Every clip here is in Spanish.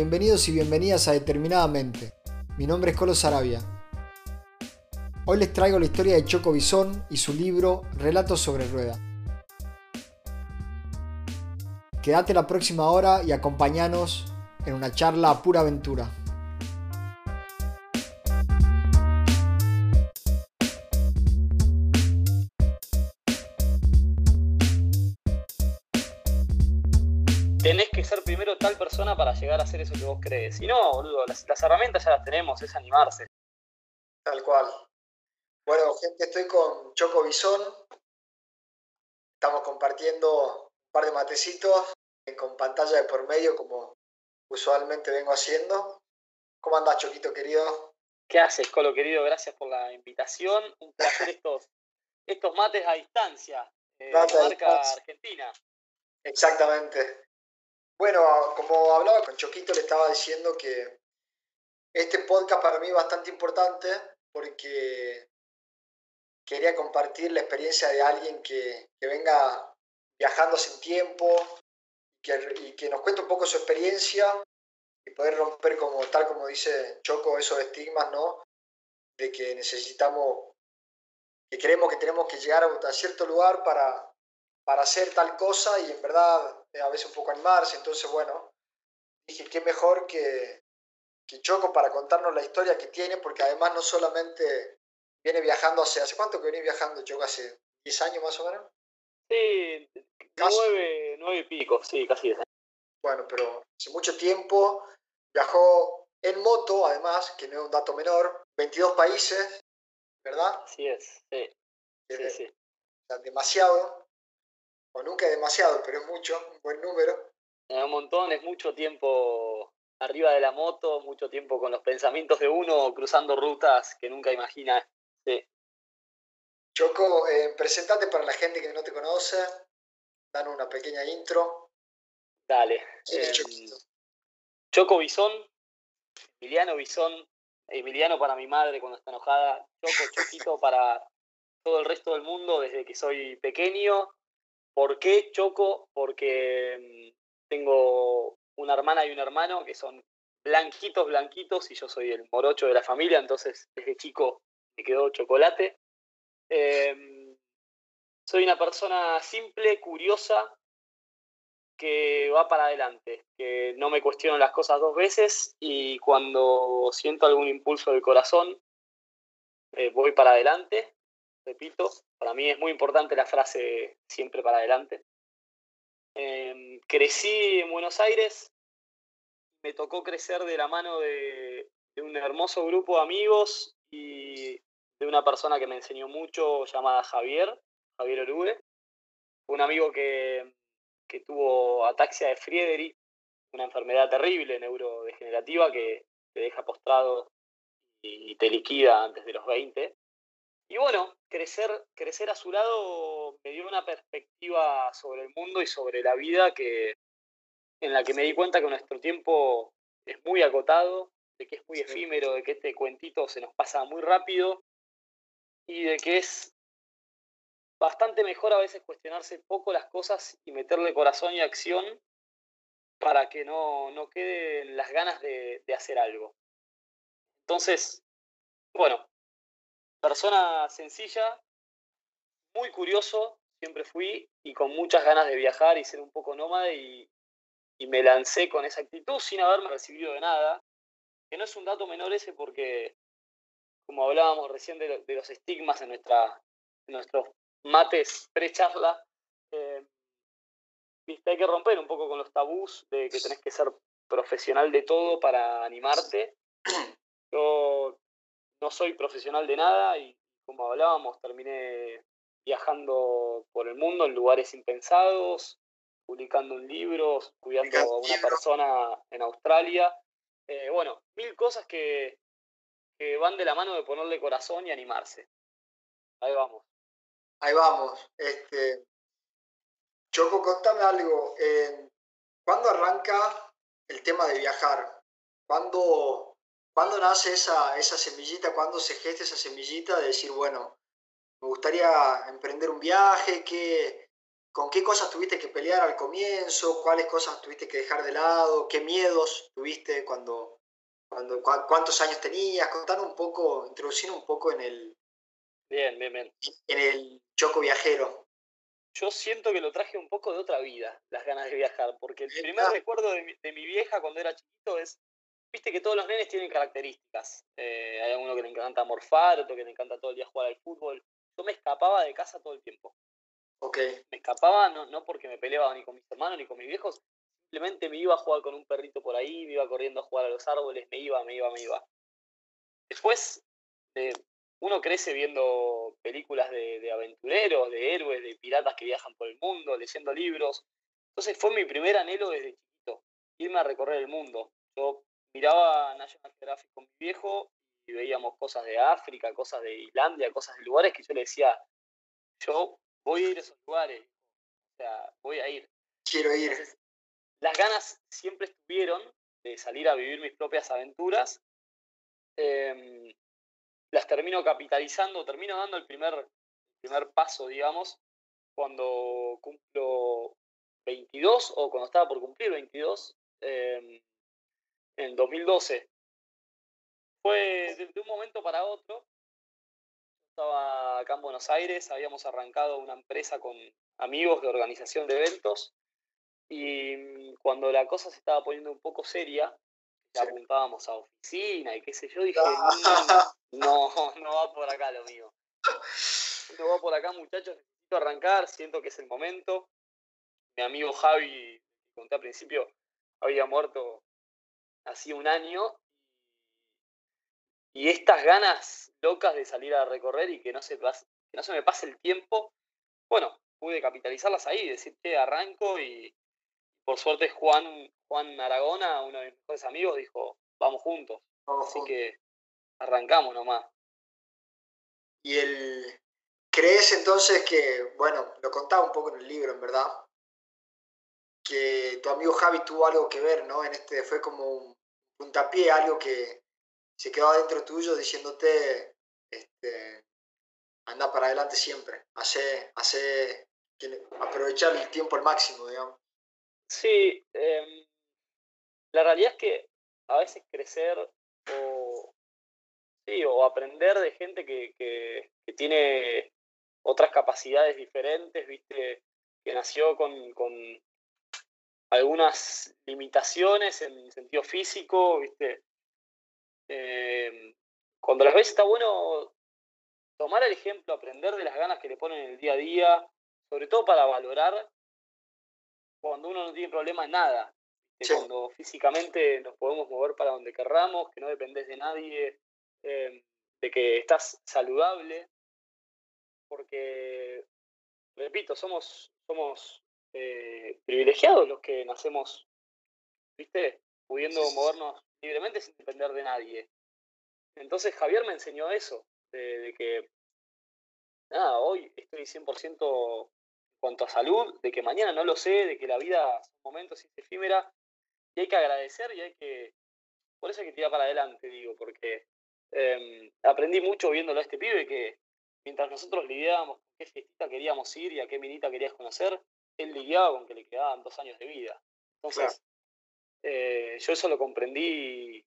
Bienvenidos y bienvenidas a Determinadamente. Mi nombre es Colo Sarabia. Hoy les traigo la historia de Choco Bisón y su libro Relatos sobre Rueda. Quédate la próxima hora y acompáñanos en una charla a pura aventura. Llegar a hacer eso que vos crees. Si no, boludo, las, las herramientas ya las tenemos, es animarse. Tal cual. Bueno, gente, estoy con Choco Bisón. Estamos compartiendo un par de matecitos con pantalla de por medio, como usualmente vengo haciendo. ¿Cómo andás, Choquito querido? ¿Qué haces, Colo querido? Gracias por la invitación. Un placer estos, estos mates a distancia. Eh, marca Argentina. Exactamente. Bueno, como hablaba con Choquito, le estaba diciendo que este podcast para mí es bastante importante porque quería compartir la experiencia de alguien que, venga viajando sin tiempo y que nos cuente un poco su experiencia y poder romper como tal como dice Choco esos estigmas, ¿no? De que necesitamos, que creemos que tenemos que llegar a cierto lugar para, para hacer tal cosa y en verdad a veces un poco animarse. Entonces, bueno, dije, qué mejor que, que Choco para contarnos la historia que tiene, porque además no solamente viene viajando hace, ¿hace cuánto que viene viajando Choco? ¿Hace 10 años más o menos? Sí, nueve, nueve y pico, sí, casi 10 años. Bueno, pero hace mucho tiempo viajó en moto, además, que no es un dato menor, 22 países, ¿verdad? Así es, sí. sí, sí. O sea, demasiado o nunca es demasiado, pero es mucho, un buen número. Es un montón, es mucho tiempo arriba de la moto, mucho tiempo con los pensamientos de uno, cruzando rutas que nunca imagina. Sí. Choco, eh, presentate para la gente que no te conoce, dan una pequeña intro. Dale. Em, Choco Bisón, Emiliano Bisón, Emiliano para mi madre cuando está enojada, Choco Choquito para todo el resto del mundo desde que soy pequeño ¿Por qué choco? Porque mm, tengo una hermana y un hermano que son blanquitos, blanquitos, y yo soy el morocho de la familia, entonces desde chico me quedó chocolate. Em, soy una persona simple, curiosa, que va para adelante, que no me cuestiono las cosas dos veces y cuando siento algún impulso del corazón, eh, voy para adelante repito, para mí es muy importante la frase siempre para adelante. Em, crecí en Buenos Aires, me tocó crecer de la mano de, un hermoso grupo de amigos y de una persona que me enseñó mucho llamada Javier, Javier Orugue. Un amigo que, tuvo ataxia de Friedrich, una enfermedad terrible, neurodegenerativa, que te deja postrado y te liquida antes de los 20. Y bueno, crecer, crecer a su lado me dio una perspectiva sobre el mundo y sobre la vida que, en la que me di cuenta que nuestro tiempo es muy acotado, de que es muy efímero, de que este cuentito se nos pasa muy rápido y de que es bastante mejor a veces cuestionarse poco las cosas y meterle corazón y acción para que no, no queden las ganas de, de hacer algo. Entonces, bueno, persona sencilla, muy curioso, siempre fui, y con muchas ganas de viajar y ser un poco nómade, y, me lancé con esa actitud sin haberme recibido de nada, que no es un dato menor ese porque, como hablábamos recién de, los estigmas en, nuestra, nuestros mates pre-charla, eh, hay que romper un poco con los tabús de que tenés que ser profesional de todo para animarte. Yo no soy profesional de nada y como hablábamos, terminé viajando por el mundo en lugares impensados, publicando un libro, cuidando a una persona en Australia. Eh, bueno, mil cosas que, van de la mano de ponerle corazón y animarse. Ahí vamos. Ahí vamos. Este, Choco, contame algo. Eh, ¿Cuándo arranca el tema de viajar? ¿Cuándo ¿Cuándo nace esa, esa semillita? ¿Cuándo se gesta esa semillita de decir, bueno, me gustaría emprender un viaje? ¿Qué, con qué cosas tuviste que pelear al comienzo, cuáles cosas tuviste que dejar de lado, qué miedos tuviste cuando, cuando cuántos años tenías, contanos un poco, introducir un poco en el, bien, bien, bien. en el choco viajero. Yo siento que lo traje un poco de otra vida, las ganas de viajar, porque el primer recuerdo de mi, de mi vieja cuando era chiquito es Viste que todos los nenes tienen características. Eh, hay uno que le encanta morfar, otro que le encanta todo el día jugar al fútbol. Yo me escapaba de casa todo el tiempo. Ok. Me escapaba no, no porque me peleaba ni con mis hermanos ni con mis viejos, simplemente me iba a jugar con un perrito por ahí, me iba corriendo a jugar a los árboles, me iba, me iba, me iba. Después, eh, uno crece viendo películas de, de, aventureros, de héroes, de piratas que viajan por el mundo, leyendo libros. Entonces fue mi primer anhelo desde chiquito, irme a recorrer el mundo. Yo miraba National Geographic con mi viejo y veíamos cosas de África, cosas de Islandia, cosas de lugares que yo le decía, yo voy a ir a esos lugares, o sea, voy a ir. Quiero ir. las ganas siempre estuvieron de salir a vivir mis propias aventuras. Em, las termino capitalizando, termino dando el primer, primer paso, digamos, cuando cumplo 22 o cuando estaba por cumplir 22. Eh, en 2012. Fue de, un momento para otro. Estaba acá en Buenos Aires, habíamos arrancado una empresa con amigos de organización de eventos y cuando la cosa se estaba poniendo un poco seria, ya apuntábamos a oficina y qué sé yo, dije, no, no va por acá lo mío. No va por acá, muchachos, necesito arrancar, siento que es el momento. Mi amigo Javi, conté al principio, había muerto hacía un año y estas ganas locas de salir a recorrer y que no se, que no se me pase el tiempo, bueno, pude capitalizarlas ahí, decir que arranco y por suerte Juan, Juan Aragona, uno de mis mejores amigos, dijo, vamos juntos. Así que arrancamos nomás. Y el, ¿crees entonces que, bueno, lo contaba un poco en el libro, en verdad, que tu amigo Javi tuvo algo que ver, ¿no? En este, fue como un puntapié, algo que se quedó adentro tuyo diciéndote, este, anda para adelante siempre, hace, hace aprovechar el tiempo al máximo, digamos. Sí, em, la realidad es que a veces crecer o, sí, o aprender de gente que, que, tiene otras capacidades diferentes, viste, que nació con, algunas limitaciones en sentido físico, ¿viste? Eh, cuando las veces está bueno tomar el ejemplo, aprender de las ganas que le ponen en el día a día, sobre todo para valorar cuando uno no tiene problema en nada, cuando físicamente nos podemos mover para donde querramos, que no dependes de nadie, eh, de que estás saludable, porque, repito, somos, somos eh, privilegiados los que nacemos, ¿viste? Pudiendo movernos libremente sin depender de nadie. Entonces Javier me enseñó eso, de, que, nada, hoy estoy 100% en cuanto a salud, de que mañana no lo sé, de que la vida son momentos efímera y hay que agradecer y hay que, por eso hay que tirar para adelante, digo, porque em, aprendí mucho viéndolo a este pibe que mientras nosotros lidiábamos con qué fiestita queríamos ir y a qué minita querías conocer, él lidiaba con que le quedaban dos años de vida. Entonces, eh, yo eso lo comprendí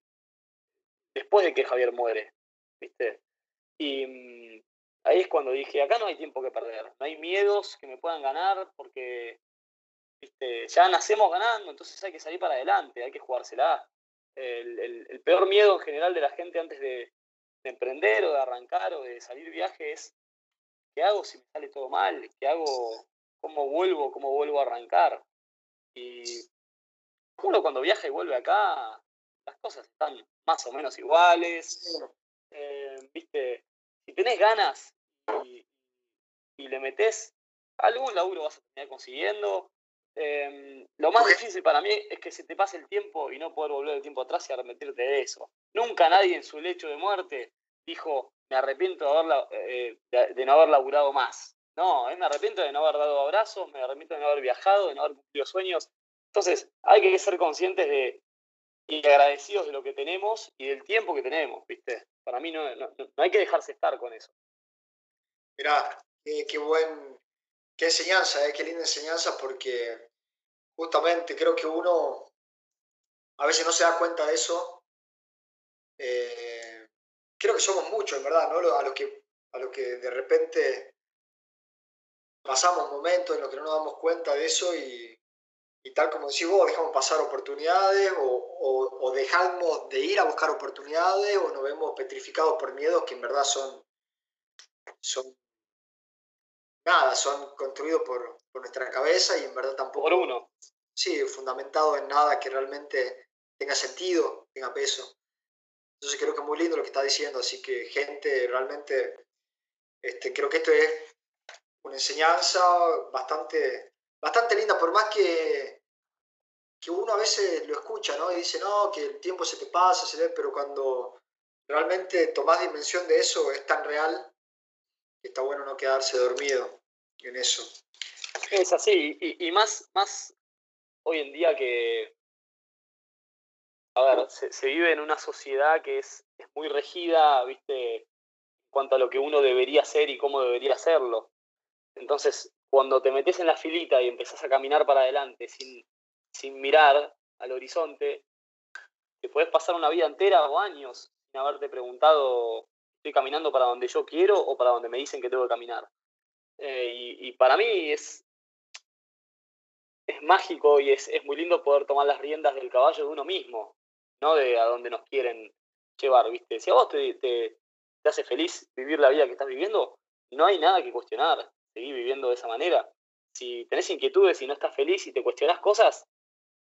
después de que Javier muere, ¿viste? Y mm, ahí es cuando dije, acá no hay tiempo que perder, no hay miedos que me puedan ganar porque ¿viste? ya nacemos ganando, entonces hay que salir para adelante, hay que jugársela. El, peor miedo en general de la gente antes de, de emprender o de arrancar o de salir viaje es, ¿qué hago si me sale todo mal? ¿Qué hago cómo vuelvo, cómo vuelvo a arrancar. Y uno cuando viaja y vuelve acá, las cosas están más o menos iguales. Eh, viste, si tenés ganas y, le metés, algún laburo vas a terminar consiguiendo. Em, lo más difícil para mí es que se te pase el tiempo y no poder volver el tiempo atrás y arrepentirte de eso. Nunca nadie en su lecho de muerte dijo, me arrepiento de, eh, de no haber laburado más. No, me arrepiento de no haber dado abrazos, me arrepiento de no haber viajado, de no haber cumplido sueños. Entonces, hay que ser conscientes de y agradecidos de lo que tenemos y del tiempo que tenemos, ¿viste? Para mí no, no, hay que dejarse estar con eso. Mirá, qué, buen, Qué enseñanza, ¿eh? qué linda enseñanza, porque justamente creo que uno a veces no se da cuenta de eso. Eh, creo que somos muchos, en verdad, ¿no? A los que, a lo que de repente pasamos momentos en los que no nos damos cuenta de eso y, tal como decís vos, dejamos pasar oportunidades o, o, dejamos de ir a buscar oportunidades o nos vemos petrificados por miedos que en verdad son, son nada, son construidos por, nuestra cabeza y en verdad tampoco... Por uno. Sí, fundamentado en nada que realmente tenga sentido, tenga peso. Entonces creo que es muy lindo lo que está diciendo, así que gente, realmente, este, creo que esto es una enseñanza bastante, bastante linda, por más que, que uno a veces lo escucha, ¿no? Y dice, no, que el tiempo se te pasa, se pero cuando realmente tomás dimensión de eso, es tan real está bueno no quedarse dormido en eso. Es así, y, más, más hoy en día que, a ver, se, vive en una sociedad que es, es, muy regida, viste, en cuanto a lo que uno debería hacer y cómo debería hacerlo. Entonces, cuando te metes en la filita y empezás a caminar para adelante sin, sin mirar al horizonte, te puedes pasar una vida entera o años sin haberte preguntado estoy caminando para donde yo quiero o para donde me dicen que tengo que caminar. Eh, y, para mí es, es mágico y es, muy lindo poder tomar las riendas del caballo de uno mismo, no de a donde nos quieren llevar, ¿viste? Si a vos te, te, hace feliz vivir la vida que estás viviendo, no hay nada que cuestionar, seguir viviendo de esa manera. Si tenés inquietudes y no estás feliz y te cuestionás cosas,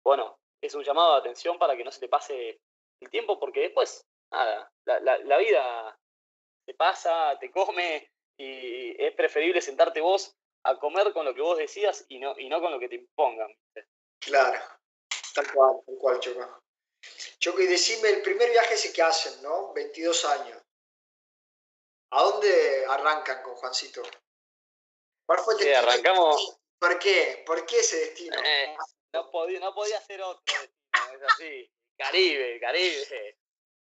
bueno, es un llamado de atención para que no se te pase el tiempo, porque después, nada, la, la vida te pasa, te come, y es preferible sentarte vos a comer con lo que vos decías y no, y no con lo que te impongan. Claro, tal cual, tal cual, Choco. Choco, y decime, el primer viaje ese que hacen, ¿no? 22 años. ¿A dónde arrancan con Juancito? ¿Cuál fue el destino? arrancamos... ¿Por qué? ¿Por qué ese destino? Eh, no, podía, no podía ser otro destino, es así. Caribe, Caribe.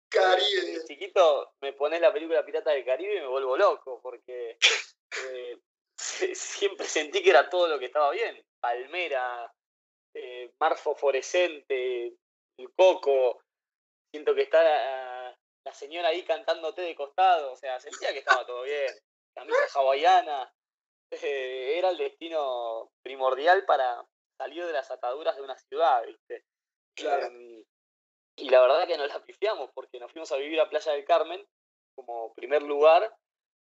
Caribe. chiquito me pones la película Pirata del Caribe y me vuelvo loco, porque eh, siempre sentí que era todo lo que estaba bien. Palmera, eh, mar fosforescente, el coco, siento que está la, señora ahí cantándote de costado, o sea, sentía que estaba todo bien. Camisa hawaiana, eh, era el destino primordial para salir de las ataduras de una ciudad, ¿viste? Claro. Em, y la verdad que nos la pifiamos porque nos fuimos a vivir a Playa del Carmen como primer lugar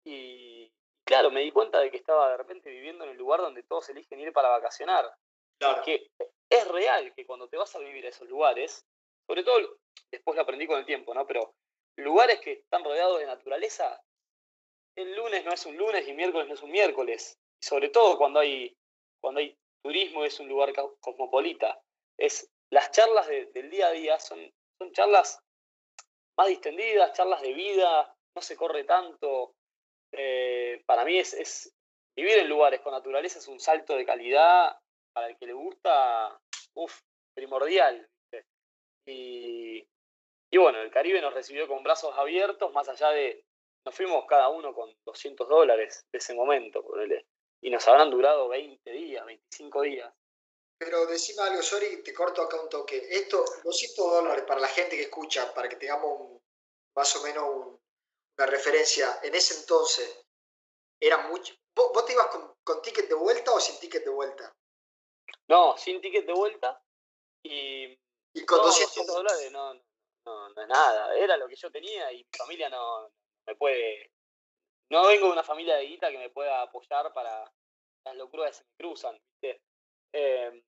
y claro, me di cuenta de que estaba de repente viviendo en el lugar donde todos eligen ir para vacacionar. Claro. Que es real que cuando te vas a vivir a esos lugares, sobre todo después lo aprendí con el tiempo, ¿no? Pero lugares que están rodeados de naturaleza, el lunes no es un lunes y miércoles no es un miércoles. Sobre todo cuando hay, cuando hay turismo es un lugar cosmopolita. Es las charlas del día a día son, son charlas más distendidas, charlas de vida, no se corre tanto. Eh, para mí es, vivir en lugares con naturaleza es un salto de calidad para el que le gusta, uff, primordial. Y, y bueno, el Caribe nos recibió con brazos abiertos, más allá de, nos fuimos cada uno con 200 dólares de ese momento, y nos habrán durado 20 días, 25 días. Pero decime algo, sorry, te corto acá un toque. Esto, 200 dólares para la gente que escucha, para que tengamos más o menos una referencia, en ese entonces, era mucho. ¿Vos, te ibas con, ticket de vuelta o sin ticket de vuelta? No, sin ticket de vuelta. Y, ¿Y con 200 dólares no, no, no es nada. Era lo que yo tenía y mi familia no me puede. No vengo de una familia de guita que me pueda apoyar para las locuras que se me cruzan. ¿viste? Eh,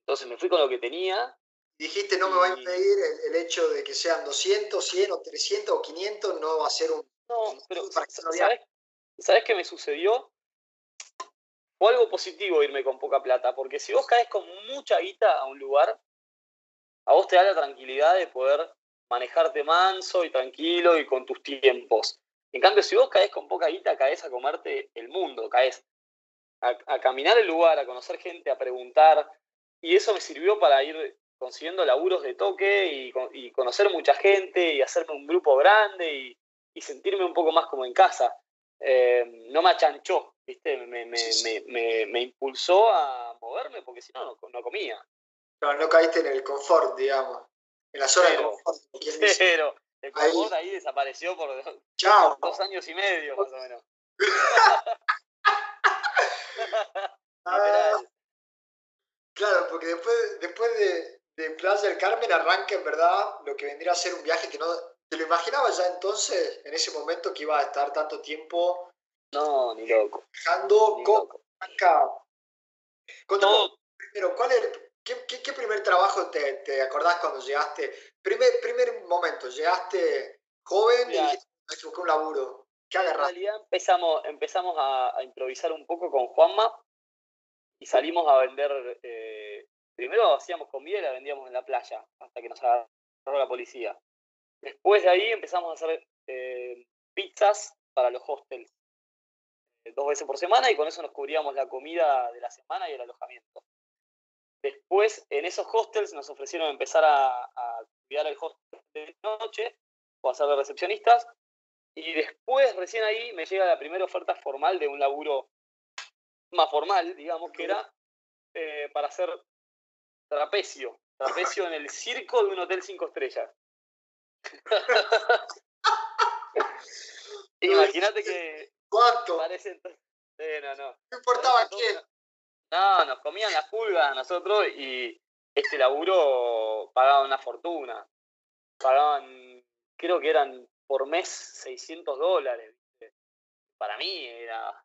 entonces me fui con lo que tenía. Dijiste, no me va a impedir el, hecho de que sean 200, 100 o 300 o 500, no va a ser un... No, pero ¿sabes, ¿sabes qué me sucedió? Fue algo positivo irme con poca plata, porque si vos caes con mucha guita a un lugar, a vos te da la tranquilidad de poder manejarte manso y tranquilo y con tus tiempos. En cambio, si vos caes con poca guita, caes a comerte el mundo, caes a, a, caminar el lugar, a conocer gente, a preguntar, y eso me sirvió para ir consiguiendo laburos de toque y, conocer mucha gente y hacerme un grupo grande y, sentirme un poco más como en casa. Eh, no me achanchó ¿viste? Me, me, me, impulsó a moverme porque si no, no comía. No, no caíste en el confort, digamos. En la zona de confort. Pero el confort ahí, desapareció por dos años y medio, más o menos. Ah, claro, porque después, después de, de Plaza del Carmen arranca en verdad lo que vendría a ser un viaje que no... ¿Te lo imaginabas ya entonces, en ese momento que iba a estar tanto tiempo? No, ni loco. Dejando... Ni loco. primero, ¿cuál es ¿Qué, primer trabajo te, te, acordás cuando llegaste? Primer, primer momento, llegaste joven y dijiste, buscar un laburo. ¿Qué agarraste? En realidad empezamos, empezamos a, improvisar un poco con Juanma y salimos a vender. Eh, primero hacíamos comida y la vendíamos en la playa hasta que nos agarró la policía. Después de ahí empezamos a hacer eh, pizzas para los hostels eh, dos veces por semana y con eso nos cubríamos la comida de la semana y el alojamiento. Después, en esos hostels nos ofrecieron empezar a, cuidar el hostel de noche o a ser de recepcionistas. Y después, recién ahí, me llega la primera oferta formal de un laburo más formal, digamos, que era eh, para hacer trapecio. Trapecio en el circo de un hotel cinco estrellas. Imagínate que. ¿Cuánto? No, no. No importaba quién. No, nos comían las pulgas a nosotros y este laburo pagaba una fortuna. Pagaban, creo que eran por mes 600 dólares. Para mí era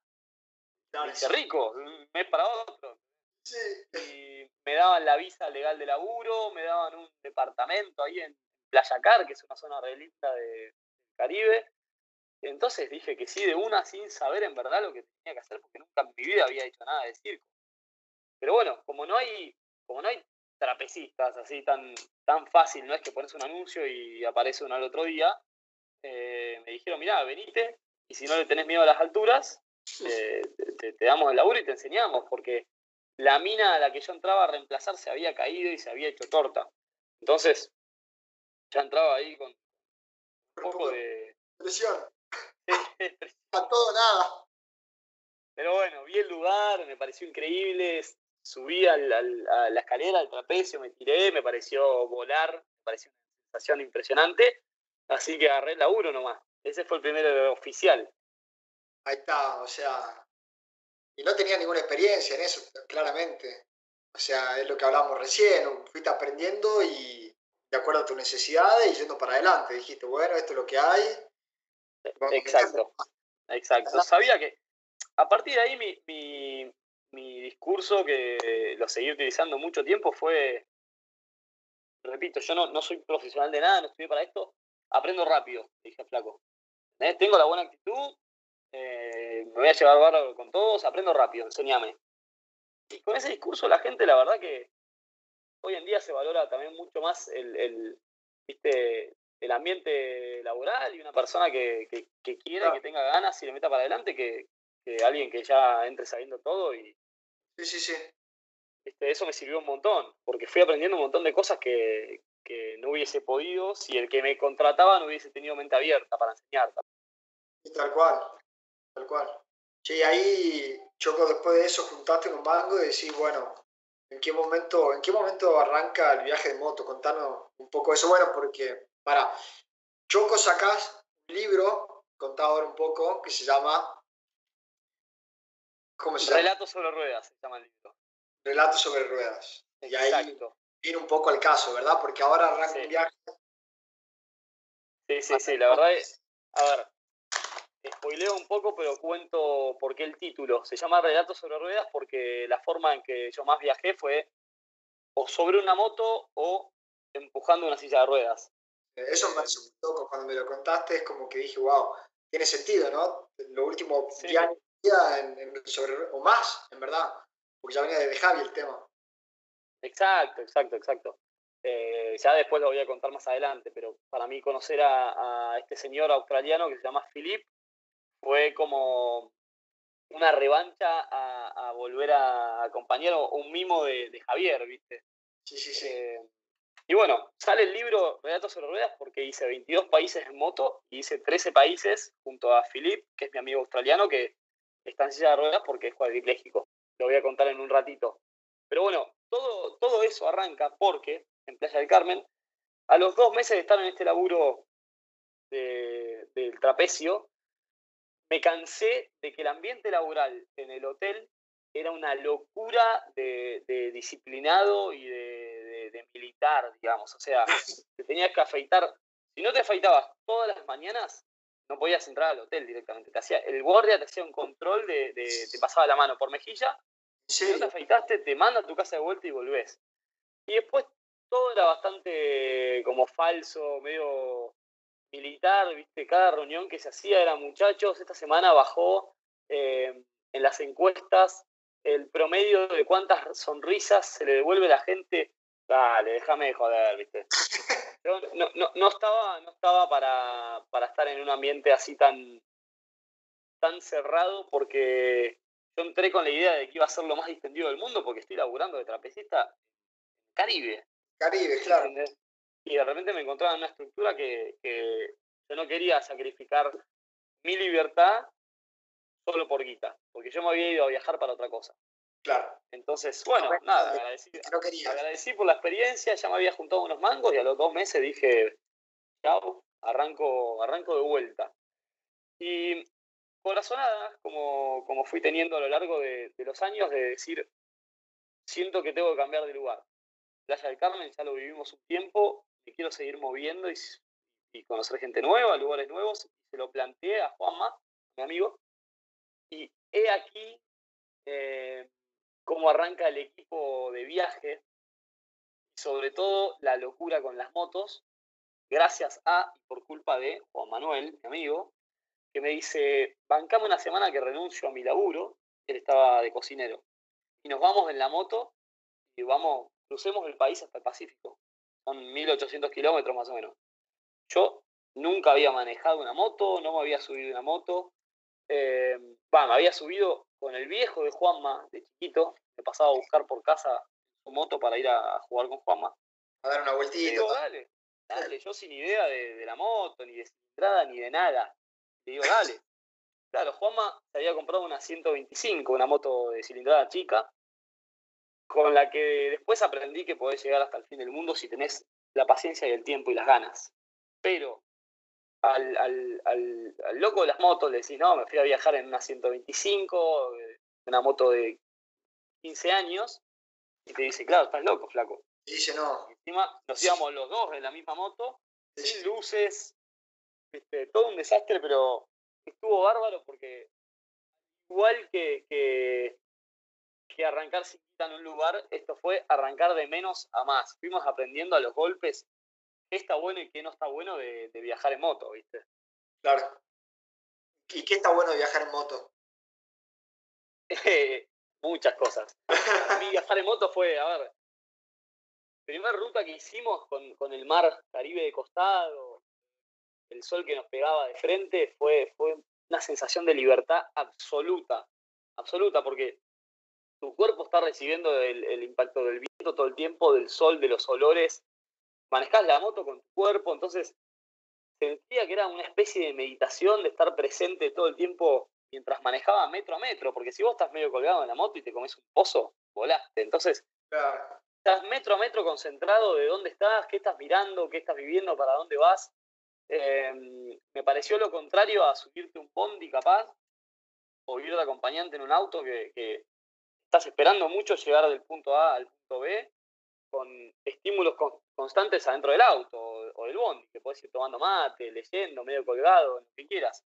rico, un mes para otro. Y me daban la visa legal de laburo, me daban un departamento ahí en Playa Car, que es una zona realista del Caribe. Entonces dije que sí de una sin saber en verdad lo que tenía que hacer, porque nunca en mi vida había hecho nada de circo. Pero bueno, como no hay, como no hay trapecistas así tan, tan fácil, no es que pones un anuncio y aparece uno al otro día, eh, me dijeron, mirá, venite, y si no le tenés miedo a las alturas, eh, te, damos el laburo y te enseñamos, porque la mina a la que yo entraba a reemplazar se había caído y se había hecho torta. Entonces, ya entraba ahí con un poco de... Presión. a todo nada. Pero bueno, vi el lugar, me pareció increíble, subí a la escalera, al trapecio, me tiré, me pareció volar, me pareció una sensación impresionante, así que agarré el laburo nomás. Ese fue el primer oficial. Ahí está, o sea, y no tenía ninguna experiencia en eso, claramente. O sea, es lo que hablábamos recién, fuiste aprendiendo y de acuerdo a tus necesidades y yendo para adelante. Dijiste, bueno, esto es lo que hay. Exacto, exacto. Sabía que, a partir de ahí mi, mi discurso, que lo seguí utilizando mucho tiempo, fue, repito, yo no, no soy profesional de nada, no estudié para esto, aprendo rápido, dije flaco. ¿Eh? Tengo la buena actitud, eh, me voy a llevar barro con todos, aprendo rápido, enséñame. Y con ese discurso la gente, la verdad que hoy en día se valora también mucho más el, el, el ambiente laboral y una persona que, que, que quiera, que tenga ganas y le meta para adelante que, que alguien que ya entre sabiendo todo y, Sí, sí, sí. Este, eso me sirvió un montón, porque fui aprendiendo un montón de cosas que, no hubiese podido si el que me contrataba no hubiese tenido mente abierta para enseñar. tal cual, tal cual. Sí, ahí, Choco, después de eso juntaste un mango y decís, bueno, ¿en qué momento, en qué momento arranca el viaje de moto? Contanos un poco eso. Bueno, porque, para, Choco sacás un libro, contado ahora un poco, que se llama ¿Cómo se llama? Relatos sobre ruedas se llama el libro. Relatos sobre ruedas. Y ahí viene un poco el caso, ¿verdad? Porque ahora arranca un viaje. Sí, sí, sí, la verdad es. A ver, spoileo un poco, pero cuento por qué el título. Se llama Relatos sobre ruedas porque la forma en que yo más viajé fue o sobre una moto o empujando una silla de ruedas. Eso me pareció muy loco cuando me lo contaste, es como que dije, wow, tiene sentido, ¿no? Lo último sí o más, en verdad, porque ya venía de Javi el tema. Exacto, exacto, exacto. Eh, ya después lo voy a contar más adelante, pero para mí conocer a, este señor australiano que se llama Philip fue como una revancha a, volver a acompañar un mimo de, Javier, ¿viste? Sí, sí, sí. Eh, y bueno, sale el libro Relatos sobre Ruedas porque hice 22 países en moto y hice 13 países junto a Philip, que es mi amigo australiano, que está silla de ruedas porque es cuadripléjico. Lo voy a contar en un ratito. Pero bueno, todo, todo eso arranca porque en Playa del Carmen, a los dos meses de estar en este laburo del trapecio, me cansé de que el ambiente laboral en el hotel era una locura de, disciplinado y de, militar, digamos. O sea, te tenías que afeitar. Si no te afeitabas todas las mañanas, no podías entrar al hotel directamente. Te hacía, el guardia te hacía un control de, te pasaba la mano por mejilla. Si no te afeitaste, te manda a tu casa de vuelta y volvés. Y después todo era bastante como falso, medio militar, viste, cada reunión que se hacía era muchachos, esta semana bajó eh, en las encuestas el promedio de cuántas sonrisas se le devuelve a la gente. Dale, déjame de joder, viste. no, no, no, estaba, no estaba para, para estar en un ambiente así tan, tan cerrado porque yo entré con la idea de que iba a ser lo más distendido del mundo porque estoy laburando de trapecista en Caribe. Caribe, claro. Y de repente me encontraba en una estructura que, yo no quería sacrificar mi libertad solo por guita, porque yo me había ido a viajar para otra cosa. Claro. Entonces, bueno, nada, agradecí, agradecí, por la experiencia, ya me había juntado unos mangos y a los dos meses dije, chao, arranco, arranco de vuelta. Y corazonadas, como, como fui teniendo a lo largo de, de los años, de decir, siento que tengo que cambiar de lugar. Playa del Carmen ya lo vivimos un tiempo, me quiero seguir moviendo y, conocer gente nueva, lugares nuevos. Se lo planteé a Juanma, mi amigo, y he aquí cómo arranca el equipo de viaje sobre todo la locura con las motos, gracias a y por culpa de Juan Manuel, mi amigo, que me dice, bancame una semana que renuncio a mi laburo, él estaba de cocinero, y nos vamos en la moto y vamos crucemos el país hasta el Pacífico. Son 1800 kilómetros más o menos. Yo nunca había manejado una moto, no me había subido una moto. Eh, había subido con el viejo de Juanma, de chiquito. Me pasaba a buscar por casa su moto para ir a jugar con Juanma. A dar una vueltita. digo, dale, dale, yo sin idea de, la moto, ni de cilindrada, ni de nada. Le digo, dale. Claro, Juanma se había comprado una 125, una moto de cilindrada chica, con la que después aprendí que podés llegar hasta el fin del mundo si tenés la paciencia y el tiempo y las ganas. Pero al, al, al, loco de las motos le decís, no, me fui a viajar en una 125, eh, una moto de 15 años, y te dice, claro, estás loco, flaco. Y dice, no. encima nos íbamos los dos en la misma moto, sin luces, este, todo un desastre, pero estuvo bárbaro porque igual que, que, que arrancar sin en un lugar, esto fue arrancar de menos a más. Fuimos aprendiendo a los golpes qué está bueno y qué no está bueno de, viajar en moto, ¿viste? Claro. ¿Y qué está bueno de viajar en moto? Muchas cosas. A mí viajar en moto fue, a ver, la primera ruta que hicimos con, con, el mar Caribe de costado, el sol que nos pegaba de frente, fue, fue una sensación de libertad absoluta, absoluta, porque tu cuerpo está recibiendo el, impacto del viento todo el tiempo, del sol, de los olores. Manejás la moto con tu cuerpo, entonces sentía que era una especie de meditación de estar presente todo el tiempo mientras manejaba metro a metro, porque si vos estás medio colgado en la moto y te comes un pozo, volaste. Entonces, estás metro a metro concentrado de dónde estás, qué estás mirando, qué estás viviendo, para dónde vas. Em, me pareció lo contrario a subirte un bondi capaz, o ir de acompañante en un auto que, estás esperando mucho llegar del punto A al punto B con estímulos constantes adentro del auto o, del bondi, que puedes ir tomando mate, leyendo, medio colgado, lo que quieras.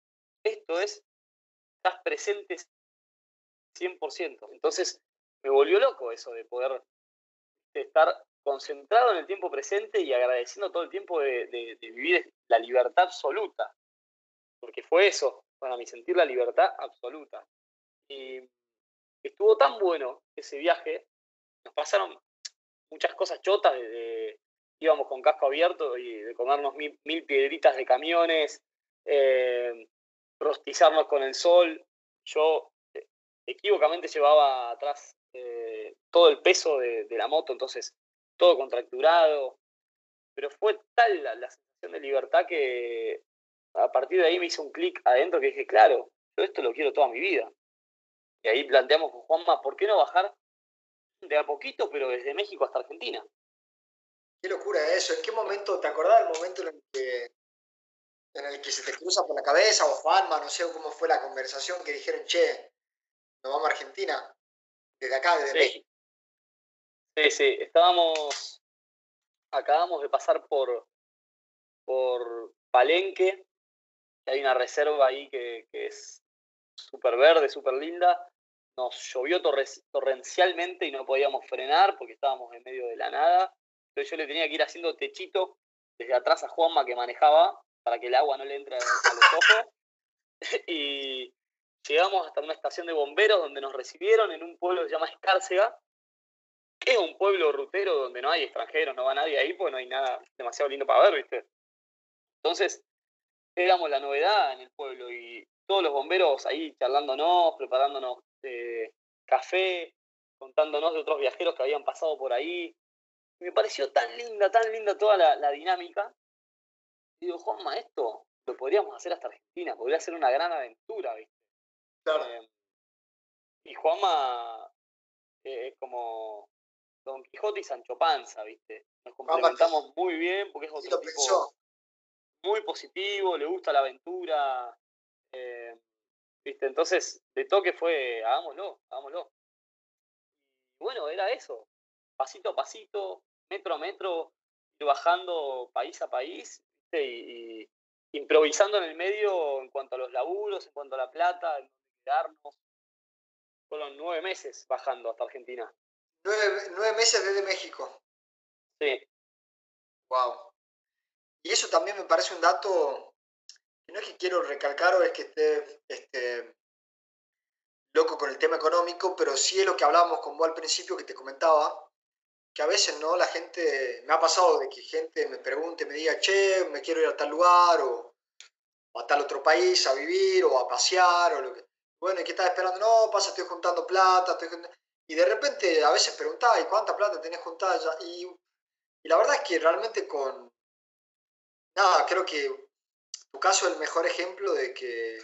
Esto es, estás presente 100%. Entonces, me volvió loco eso de poder estar concentrado en el tiempo presente y agradeciendo todo el tiempo de, de vivir la libertad absoluta. Porque fue eso, para mí, sentir la libertad absoluta. Y estuvo tan bueno ese viaje, nos pasaron muchas cosas chotas, de, íbamos con casco abierto y de comernos mil, piedritas de camiones, eh, rostizarnos con el sol. Yo eh, equivocamente llevaba atrás eh, todo el peso de, la moto, entonces todo contracturado, pero fue tal la, la sensación de libertad que a partir de ahí me hizo un clic adentro que dije, claro, yo esto lo quiero toda mi vida. Y ahí planteamos con Juanma, ¿por qué no bajar de a poquito, pero desde México hasta Argentina? Qué locura eso. ¿En qué momento, te acordás del momento en el que, en el que se te cruza por la cabeza, o Juanma, no sé cómo fue la conversación, que dijeron, che, nos vamos a Argentina, desde acá, desde México? Sí, sí, estábamos, acabamos de pasar por, por Palenque, hay una reserva ahí que, es súper verde, súper linda. Nos llovió torrencialmente y no podíamos frenar porque estábamos en medio de la nada. Entonces yo le tenía que ir haciendo techito desde atrás a Juanma que manejaba para que el agua no le entre a los ojos. y llegamos hasta una estación de bomberos donde nos recibieron en un pueblo que se llama Escárcega, que es un pueblo rutero donde no hay extranjeros, no va nadie ahí porque no hay nada demasiado lindo para ver, ¿viste? Entonces, éramos la novedad en el pueblo y todos los bomberos ahí charlándonos, preparándonos eh, café, contándonos de otros viajeros que habían pasado por ahí. Me pareció tan linda, tan linda toda la, dinámica. Y digo, Juanma, esto lo podríamos hacer hasta Argentina, podría ser una gran aventura, ¿viste? Claro. Eh, y Juanma eh, es como Don Quijote y Sancho Panza, ¿viste? Nos complementamos muy bien porque es otro tipo muy positivo, le gusta la aventura. Eh, ¿viste? Entonces, de toque fue, hagámoslo, hagámoslo. Y bueno, era eso, pasito a pasito, metro a metro, ir bajando país a país, Y, improvisando en el medio en cuanto a los laburos, en cuanto a la plata, en quedarnos. Fueron nueve meses bajando hasta Argentina. Nueve, nueve meses desde México. Sí. Wow. Y eso también me parece un dato, no es que quiero recalcar o es que esté este, loco con el tema económico, pero sí es lo que hablábamos con vos al principio que te comentaba, que a veces no la gente, me ha pasado de que gente me pregunte, me diga, che, me quiero ir a tal lugar o, a tal otro país a vivir o a pasear o lo que... Bueno, ¿y qué estás esperando? No, pasa, estoy juntando plata, estoy Y de repente a veces preguntaba, ¿y cuánta plata tenés juntada ya? Y, y la verdad es que realmente con, Nada, creo que tu caso es el mejor ejemplo de que,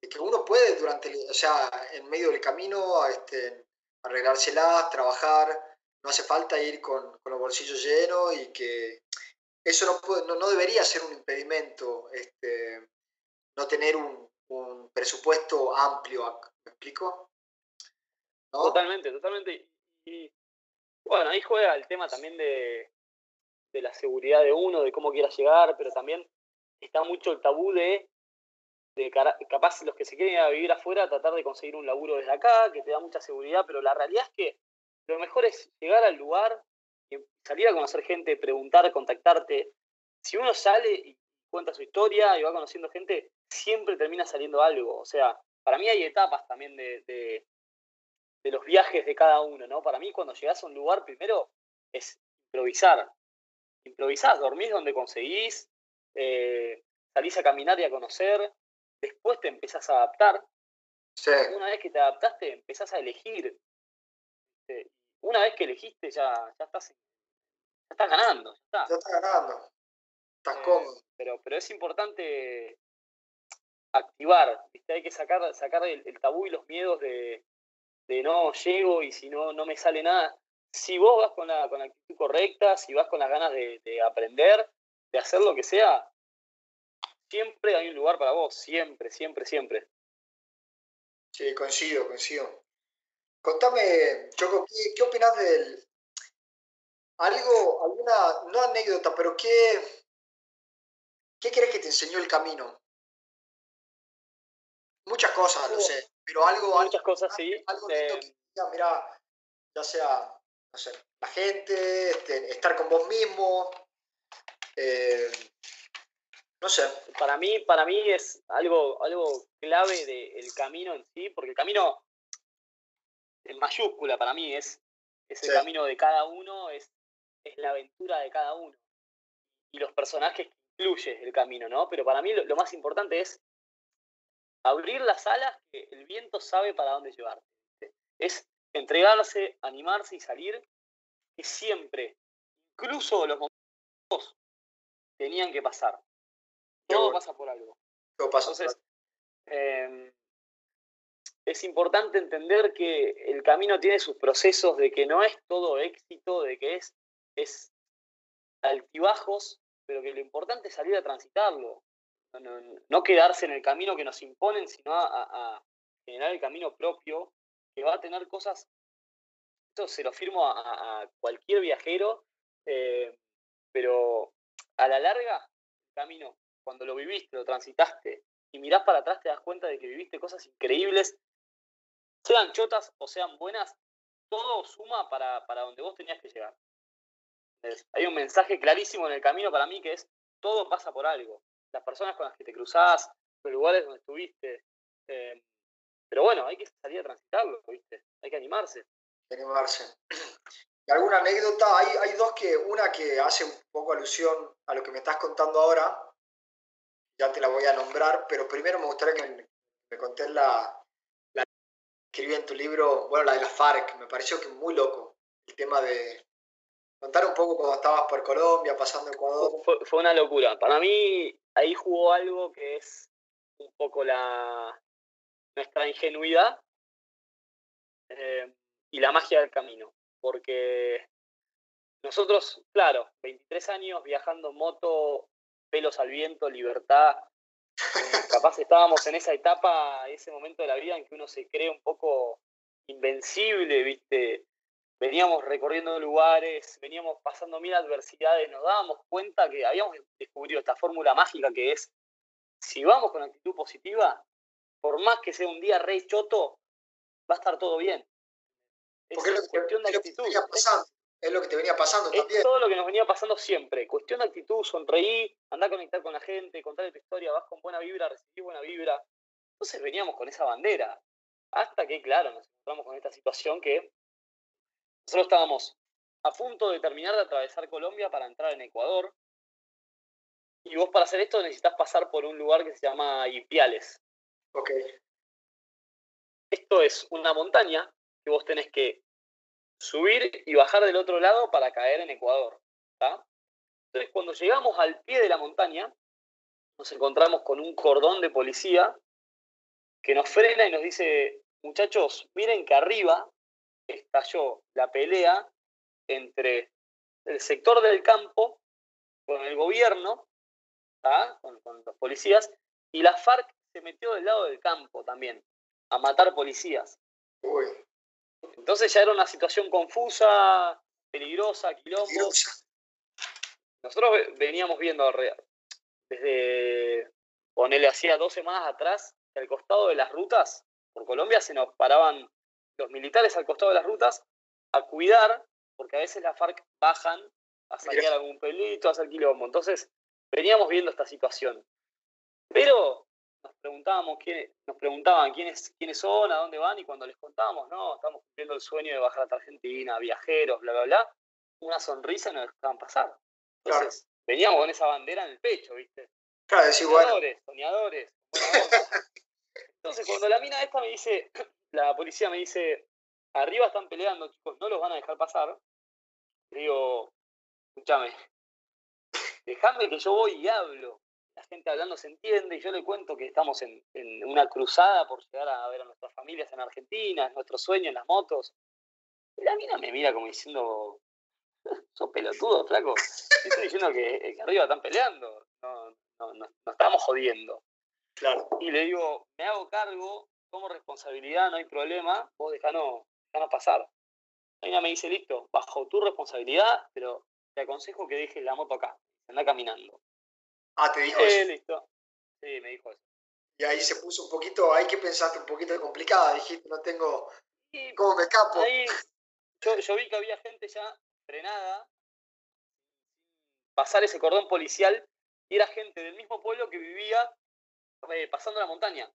que uno puede durante, o sea, en medio del camino este, arreglárselas, trabajar, no hace falta ir con, los bolsillos llenos y que eso no, no, debería ser un impedimento, este, no tener un, presupuesto amplio, ¿me explico? Totalmente, totalmente. Y bueno, ahí juega el tema también de, de la seguridad de uno, de cómo quiera llegar, pero también está mucho el tabú de, de capaz los que se quieren a vivir afuera, tratar de conseguir un laburo desde acá, que te da mucha seguridad, pero la realidad es que lo mejor es llegar al lugar, salir a conocer gente, preguntar, contactarte. Si uno sale y cuenta su historia y va conociendo gente, siempre termina saliendo algo. O sea, para mí hay etapas también de, de, de los viajes de cada uno, ¿no? Para mí cuando llegas a un lugar, primero es improvisar, improvisás, dormís donde conseguís, eh, salís a caminar y a conocer, después te empezás a adaptar. Una vez que te adaptaste, empezás a elegir. Una vez que elegiste, ya, ya, estás, ya estás ganando. Ya, estás ganando. Estás eh, cómodo. Pero, pero es importante activar, hay que sacar, sacar el, tabú y los miedos de, de no llego y si no, no me sale nada si vos vas con la, con la actitud correcta, si vas con las ganas de, aprender, de hacer lo que sea, siempre hay un lugar para vos, siempre, siempre, siempre. Sí, coincido, coincido. Contame, Choco, ¿qué, qué opinas del... Algo, alguna, no anécdota, pero qué, ¿qué crees que te enseñó el camino? Muchas cosas, lo sé, pero algo... Muchas cosas, sí. Algo lindo eh, que mira, ya sea la gente, este, estar con vos mismo. Eh, no sé. Para mí, para mí es algo, algo clave del camino en sí, porque el camino en mayúscula para mí es, es el camino de cada uno, es, es la aventura de cada uno. Y los personajes que incluye el camino, ¿no? Pero para mí lo, lo más importante es abrir las alas que el viento sabe para dónde llevarte. Es entregarse, animarse y salir, que siempre, incluso los momentos, tenían que pasar. Todo pasa por algo. Todo pasa Entonces, em, es importante entender que el camino tiene sus procesos, de que no es todo éxito, de que es, es altibajos, pero que lo importante es salir a transitarlo. No, quedarse en el camino que nos imponen, sino a, generar el camino propio, que va a tener cosas, esto se lo firmo a, cualquier viajero, eh, pero a la larga, el camino, cuando lo viviste, lo transitaste, y mirás para atrás te das cuenta de que viviste cosas increíbles sean chotas o sean buenas, todo suma para, para donde vos tenías que llegar. hay un mensaje clarísimo en el camino para mí que es, todo pasa por algo. Las personas con las que te cruzás, los lugares donde estuviste. Eh, pero bueno, hay que salir a transitarlo, ¿viste? Hay que animarse. Animarse. ¿Alguna anécdota? Hay, hay dos que, una que hace un poco alusión a lo que me estás contando ahora, ya te la voy a nombrar, pero primero me gustaría que me contés la, escribí en tu libro, bueno, la de la FARC, me pareció que muy loco el tema de contar un poco cuando estabas por Colombia, pasando Ecuador. Fue, una locura. Para mí ahí jugó algo que es un poco la nuestra ingenuidad eh, y la magia del camino. Porque nosotros, claro, 23 años viajando moto, pelos al viento, libertad, capaz estábamos en esa etapa, ese momento de la vida en que uno se cree un poco invencible, ¿viste? Veníamos recorriendo lugares, veníamos pasando mil adversidades, nos dábamos cuenta que habíamos descubierto esta fórmula mágica que es, si vamos con actitud positiva, por más que sea un día rey choto, va a estar todo bien. Es Porque cuestión de actitud. Es lo que te venía pasando también. Es todo lo que nos venía pasando siempre. Cuestión de actitud, sonreí, andá a conectar con la gente, contar tu historia, vas con buena vibra, recibí buena vibra. Entonces veníamos con esa bandera. Hasta que, claro, nos encontramos con esta situación que nosotros estábamos a punto de terminar de atravesar Colombia para entrar en Ecuador. Y vos para hacer esto necesitas pasar por un lugar que se llama Ipiales. Ok. Esto es una montaña que vos tenés que subir y bajar del otro lado para caer en Ecuador. Entonces, cuando llegamos al pie de la montaña, nos encontramos con un cordón de policía que nos frena y nos dice, muchachos, miren que arriba estalló la pelea entre el sector del campo con el gobierno, con, con, los policías, y la FARC se metió del lado del campo también, a matar policías. Uy. Entonces ya era una situación confusa, peligrosa, quilombo. Nosotros veníamos viendo desde, ponele, hacía dos semanas atrás, que al costado de las rutas, por Colombia se nos paraban los militares al costado de las rutas a cuidar, porque a veces las FARC bajan a saquear algún pelito, a hacer quilombo. Entonces, veníamos viendo esta situación. Pero nos preguntábamos quién, nos preguntaban quiénes, quiénes son, a dónde van, y cuando les contábamos, no, estamos cumpliendo el sueño de bajar a Argentina, viajeros, bla, bla, bla, una sonrisa nos dejaban pasar. Entonces, veníamos con esa bandera en el pecho, ¿viste? Claro, soñadores, soñadores. Entonces, cuando la mina esta me dice, la policía me dice, arriba están peleando, chicos, no los van a dejar pasar, digo, escúchame, déjame que yo voy y hablo la gente hablando se entiende y yo le cuento que estamos en, una cruzada por llegar a ver a nuestras familias en Argentina, es nuestro sueño en las motos. Y la mina me mira como diciendo, sos pelotudo, flaco. estoy diciendo que, arriba están peleando, no, no, estamos jodiendo. Claro. Y le digo, me hago cargo, como responsabilidad, no hay problema, vos dejanos, pasar. La mina me dice, listo, bajo tu responsabilidad, pero te aconsejo que dejes la moto acá, anda caminando. Ah, te dijo eso. listo. Sí, me dijo eso. Y ahí se puso un poquito, ahí que pensaste un poquito complicada, dijiste, no tengo, ¿cómo me escapo? Ahí, yo, vi que había gente ya frenada, pasar ese cordón policial, y era gente del mismo pueblo que vivía eh, pasando la montaña,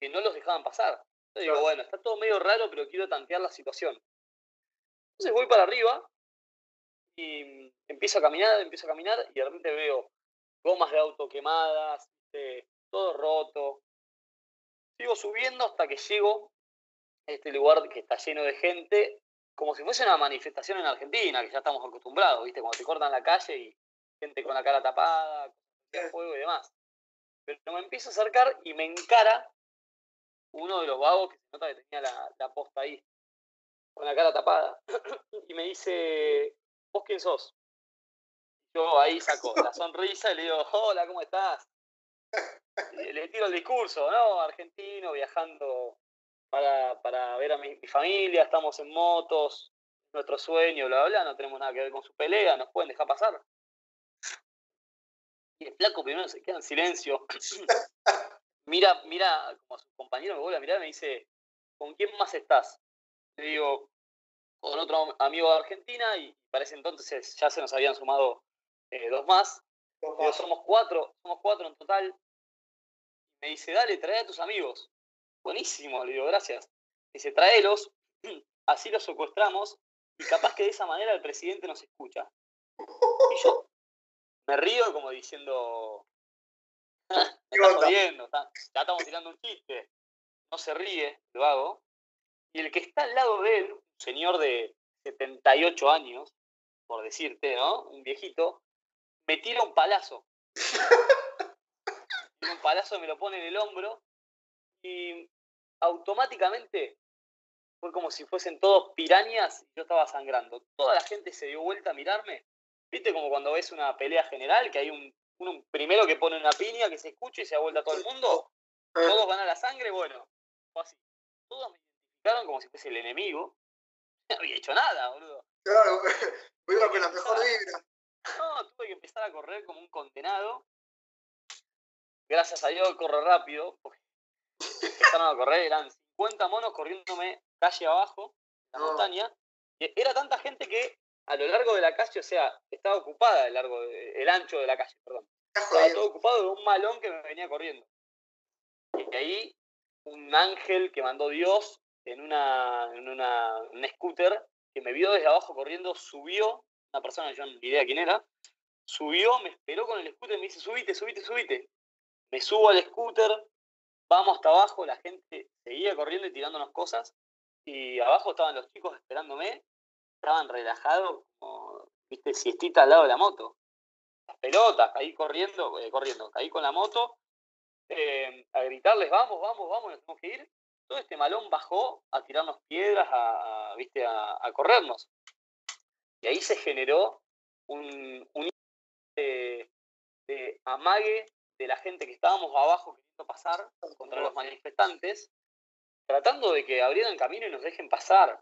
que no los dejaban pasar. Entonces digo, bueno, está todo medio raro, pero quiero tantear la situación. Entonces voy para arriba y empiezo a caminar, empiezo a caminar y de repente veo gomas de auto quemadas, todo roto. Sigo subiendo hasta que llego a este lugar que está lleno de gente, como si fuese una manifestación en Argentina, que ya estamos acostumbrados, ¿viste? Cuando te cortan la calle y gente con la cara tapada, con fuego y demás. Pero me empiezo a acercar y me encara uno de los vagos que se nota que tenía la, la posta ahí, con la cara tapada, y me dice, ¿vos quién sos? Yo ahí saco la sonrisa y le digo, hola, ¿cómo estás? le tiro el discurso, ¿no? Argentino, viajando para, para ver a mi, familia, estamos en motos, nuestro sueño, bla, bla, no tenemos nada que ver con su pelea, nos pueden dejar pasar. Y el flaco primero se queda en silencio. mira, mira, como su compañero me vuelve a mirar me dice, ¿con quién más estás? Le digo, con otro amigo de Argentina y para ese entonces ya se nos habían sumado eh, dos más. somos cuatro, somos cuatro en total. Me dice, dale, trae a tus amigos. Buenísimo, le digo, gracias. Dice, tráelos, así los secuestramos y capaz que de esa manera el presidente nos escucha. Y yo me río como diciendo, jodiendo, ya estamos tirando un chiste. No se ríe, lo hago. Y el que está al lado de él, un señor de 78 años, por decirte, ¿no? Un viejito, me tira un palazo. un palazo me lo pone en el hombro y automáticamente fue como si fuesen todos pirañas y yo estaba sangrando. Toda la gente se dio vuelta a mirarme. ¿Viste como cuando ves una pelea general que hay un, primero que pone una piña que se escucha y se da vuelta a todo el mundo? Todos van a la sangre, bueno, fue así. Todos me identificaron como si fuese el enemigo. No había hecho nada, boludo. Claro, iba con la mejor vibra. No, tuve que empezar a correr como un condenado. Gracias a Dios corro rápido, porque empezaron a correr, eran 50 monos corriéndome calle abajo, la montaña. Y era tanta gente que a lo largo de la calle, o sea, estaba ocupada el, largo el ancho de la calle, perdón. Estaba todo ocupado de un malón que me venía corriendo. Y ahí un ángel que mandó Dios en una, en una un scooter que me vio desde abajo corriendo, subió, una persona yo ni idea quién era, subió, me esperó con el scooter y me dice, subite, subite, subite. Me subo al scooter, vamos hasta abajo, la gente seguía corriendo y tirándonos cosas, y abajo estaban los chicos esperándome, estaban relajados, como, viste, siestita al lado de la moto. Las pelotas, ahí corriendo, eh, corriendo, ahí con la moto, eh, a gritarles, vamos, vamos, vamos, nos tenemos que ir. Todo este malón bajó a tirarnos piedras, a, viste, a, corrernos. Y ahí se generó un, de, amague de la gente que estábamos abajo queriendo pasar contra los manifestantes, tratando de que abrieran camino y nos dejen pasar.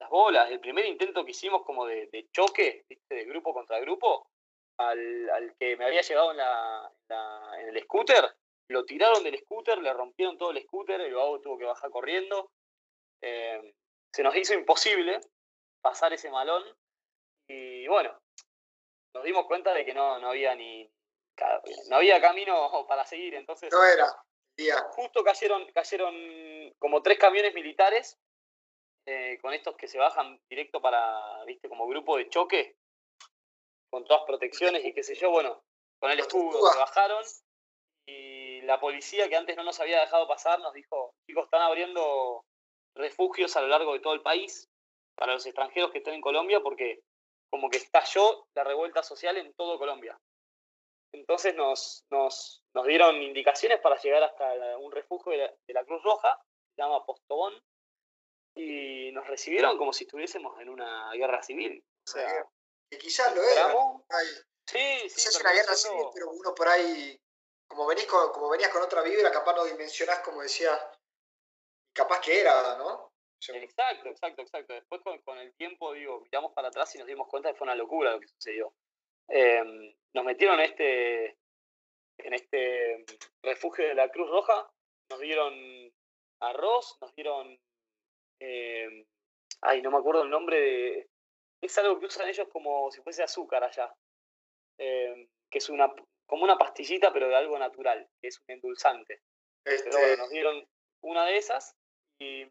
Las bolas, el primer intento que hicimos como de, choque, de grupo contra grupo, al, que me había llegado en, el scooter, lo tiraron del scooter, le rompieron todo el scooter, el vago tuvo que bajar corriendo. Eh, se nos hizo imposible pasar ese malón. Y bueno, nos dimos cuenta de que no, no había ni, no había camino para seguir, entonces... No era. Justo cayeron, cayeron como tres camiones militares eh, con estos que se bajan directo para, viste, como grupo de choque, con todas protecciones y qué sé yo, bueno, con el escudo. se bajaron y la policía que antes no nos había dejado pasar nos dijo, chicos, están abriendo refugios a lo largo de todo el país para los extranjeros que estén en Colombia porque como que estalló la revuelta social en todo Colombia. Entonces nos, nos, nos dieron indicaciones para llegar hasta un refugio de la, Cruz Roja, se llama Postobón, y nos recibieron como si estuviésemos en una guerra civil. O sea, que quizás lo era. Sí, sí. Quizás una guerra civil, pero uno por ahí, como, venís como venías con otra vibra, capaz no dimensionás como decías, capaz que era, ¿no? Exacto, exacto, exacto. Después con, con, el tiempo, digo, miramos para atrás y nos dimos cuenta que fue una locura lo que sucedió. Em, nos metieron en este, en este refugio de la Cruz Roja, nos dieron arroz, nos dieron, em, ay, no me acuerdo el nombre de, es algo que usan ellos como si fuese azúcar allá, em, que es una, como una pastillita pero de algo natural, que es un endulzante. Pero bueno, nos dieron una de esas y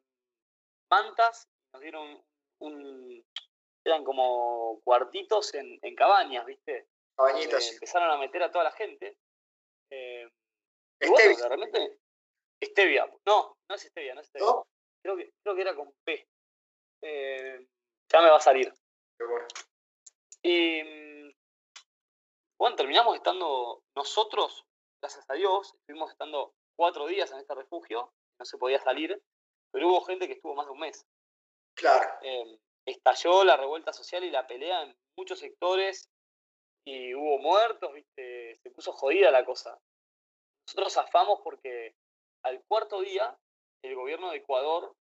mantas, nos dieron un, eran como cuartitos en, cabañas, ¿viste? Cabañitas. empezaron a meter a toda la gente. Eh, bueno, de repente. Stevia. No, no es Stevia, no es Stevia. Creo, que, creo que era con P. Eh, ya me va a salir. bueno. Y bueno, terminamos estando nosotros, gracias a Dios, estuvimos estando cuatro días en este refugio, no se podía salir, pero hubo gente que estuvo más de un mes. Claro. Em, estalló la revuelta social y la pelea en muchos sectores y hubo muertos, ¿viste? se puso jodida la cosa. Nosotros zafamos porque al cuarto día el gobierno de Ecuador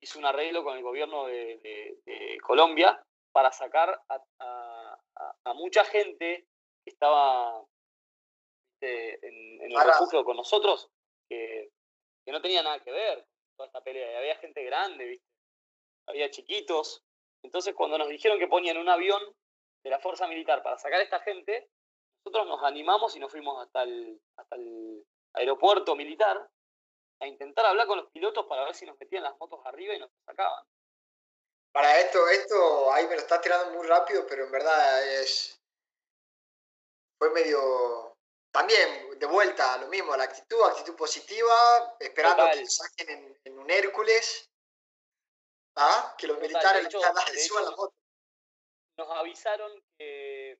hizo un arreglo con el gobierno de, Colombia para sacar a, mucha gente que estaba en, el refugio con nosotros, que, que, no tenía nada que ver esta pelea. Y había gente grande, había chiquitos. Entonces cuando nos dijeron que ponían un avión de la fuerza militar para sacar a esta gente, nosotros nos animamos y nos fuimos hasta el, hasta el aeropuerto militar a intentar hablar con los pilotos para ver si nos metían las motos arriba y nos sacaban. Para esto, esto, ahí me lo estás tirando muy rápido, pero en verdad es. Fue medio. También, de vuelta, lo mismo, la actitud, actitud positiva, esperando que saquen en, un Hércules. ¿Ah? Que los militares hecho, suban la moto. Nos avisaron que,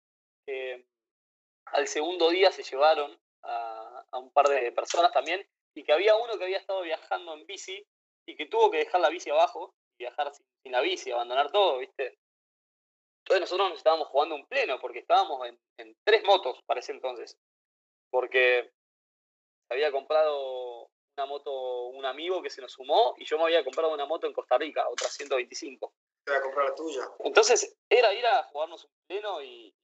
al segundo día se llevaron a, a un par de personas también y que había uno que había estado viajando en bici y que tuvo que dejar la bici abajo y viajar sin, la bici, abandonar todo, ¿viste? Entonces nosotros nos estábamos jugando un pleno porque estábamos en, tres motos para ese entonces. Porque había comprado una moto un amigo que se nos sumó y yo me había comprado una moto en Costa Rica, otra 125. Te a comprar la tuya. Entonces era ir a jugarnos un pleno y,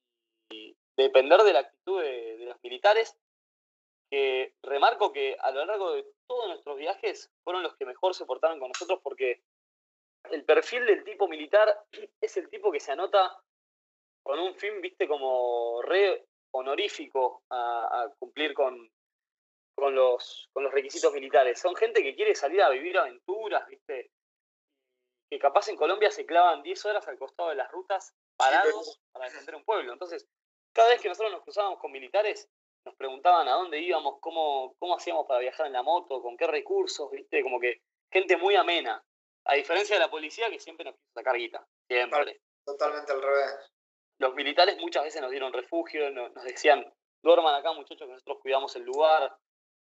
depender de la actitud de, de los militares que remarco que a lo largo de todos nuestros viajes fueron los que mejor se portaron con nosotros porque el perfil del tipo militar es el tipo que se anota con un fin, viste, como re honorífico a, cumplir con, con, los, con los requisitos militares. Son gente que quiere salir a vivir aventuras, viste, que capaz en Colombia se clavan 10 horas al costado de las rutas parados para defender un pueblo. Entonces, cada vez que nosotros nos cruzábamos con militares, nos preguntaban a dónde íbamos, cómo, cómo hacíamos para viajar en la moto, con qué recursos, ¿viste? Como que gente muy amena. A diferencia de la policía que siempre nos quiso sacar guita, siempre. Totalmente al revés. Los militares muchas veces nos dieron refugio, nos, decían, duerman acá muchachos que nosotros cuidamos el lugar.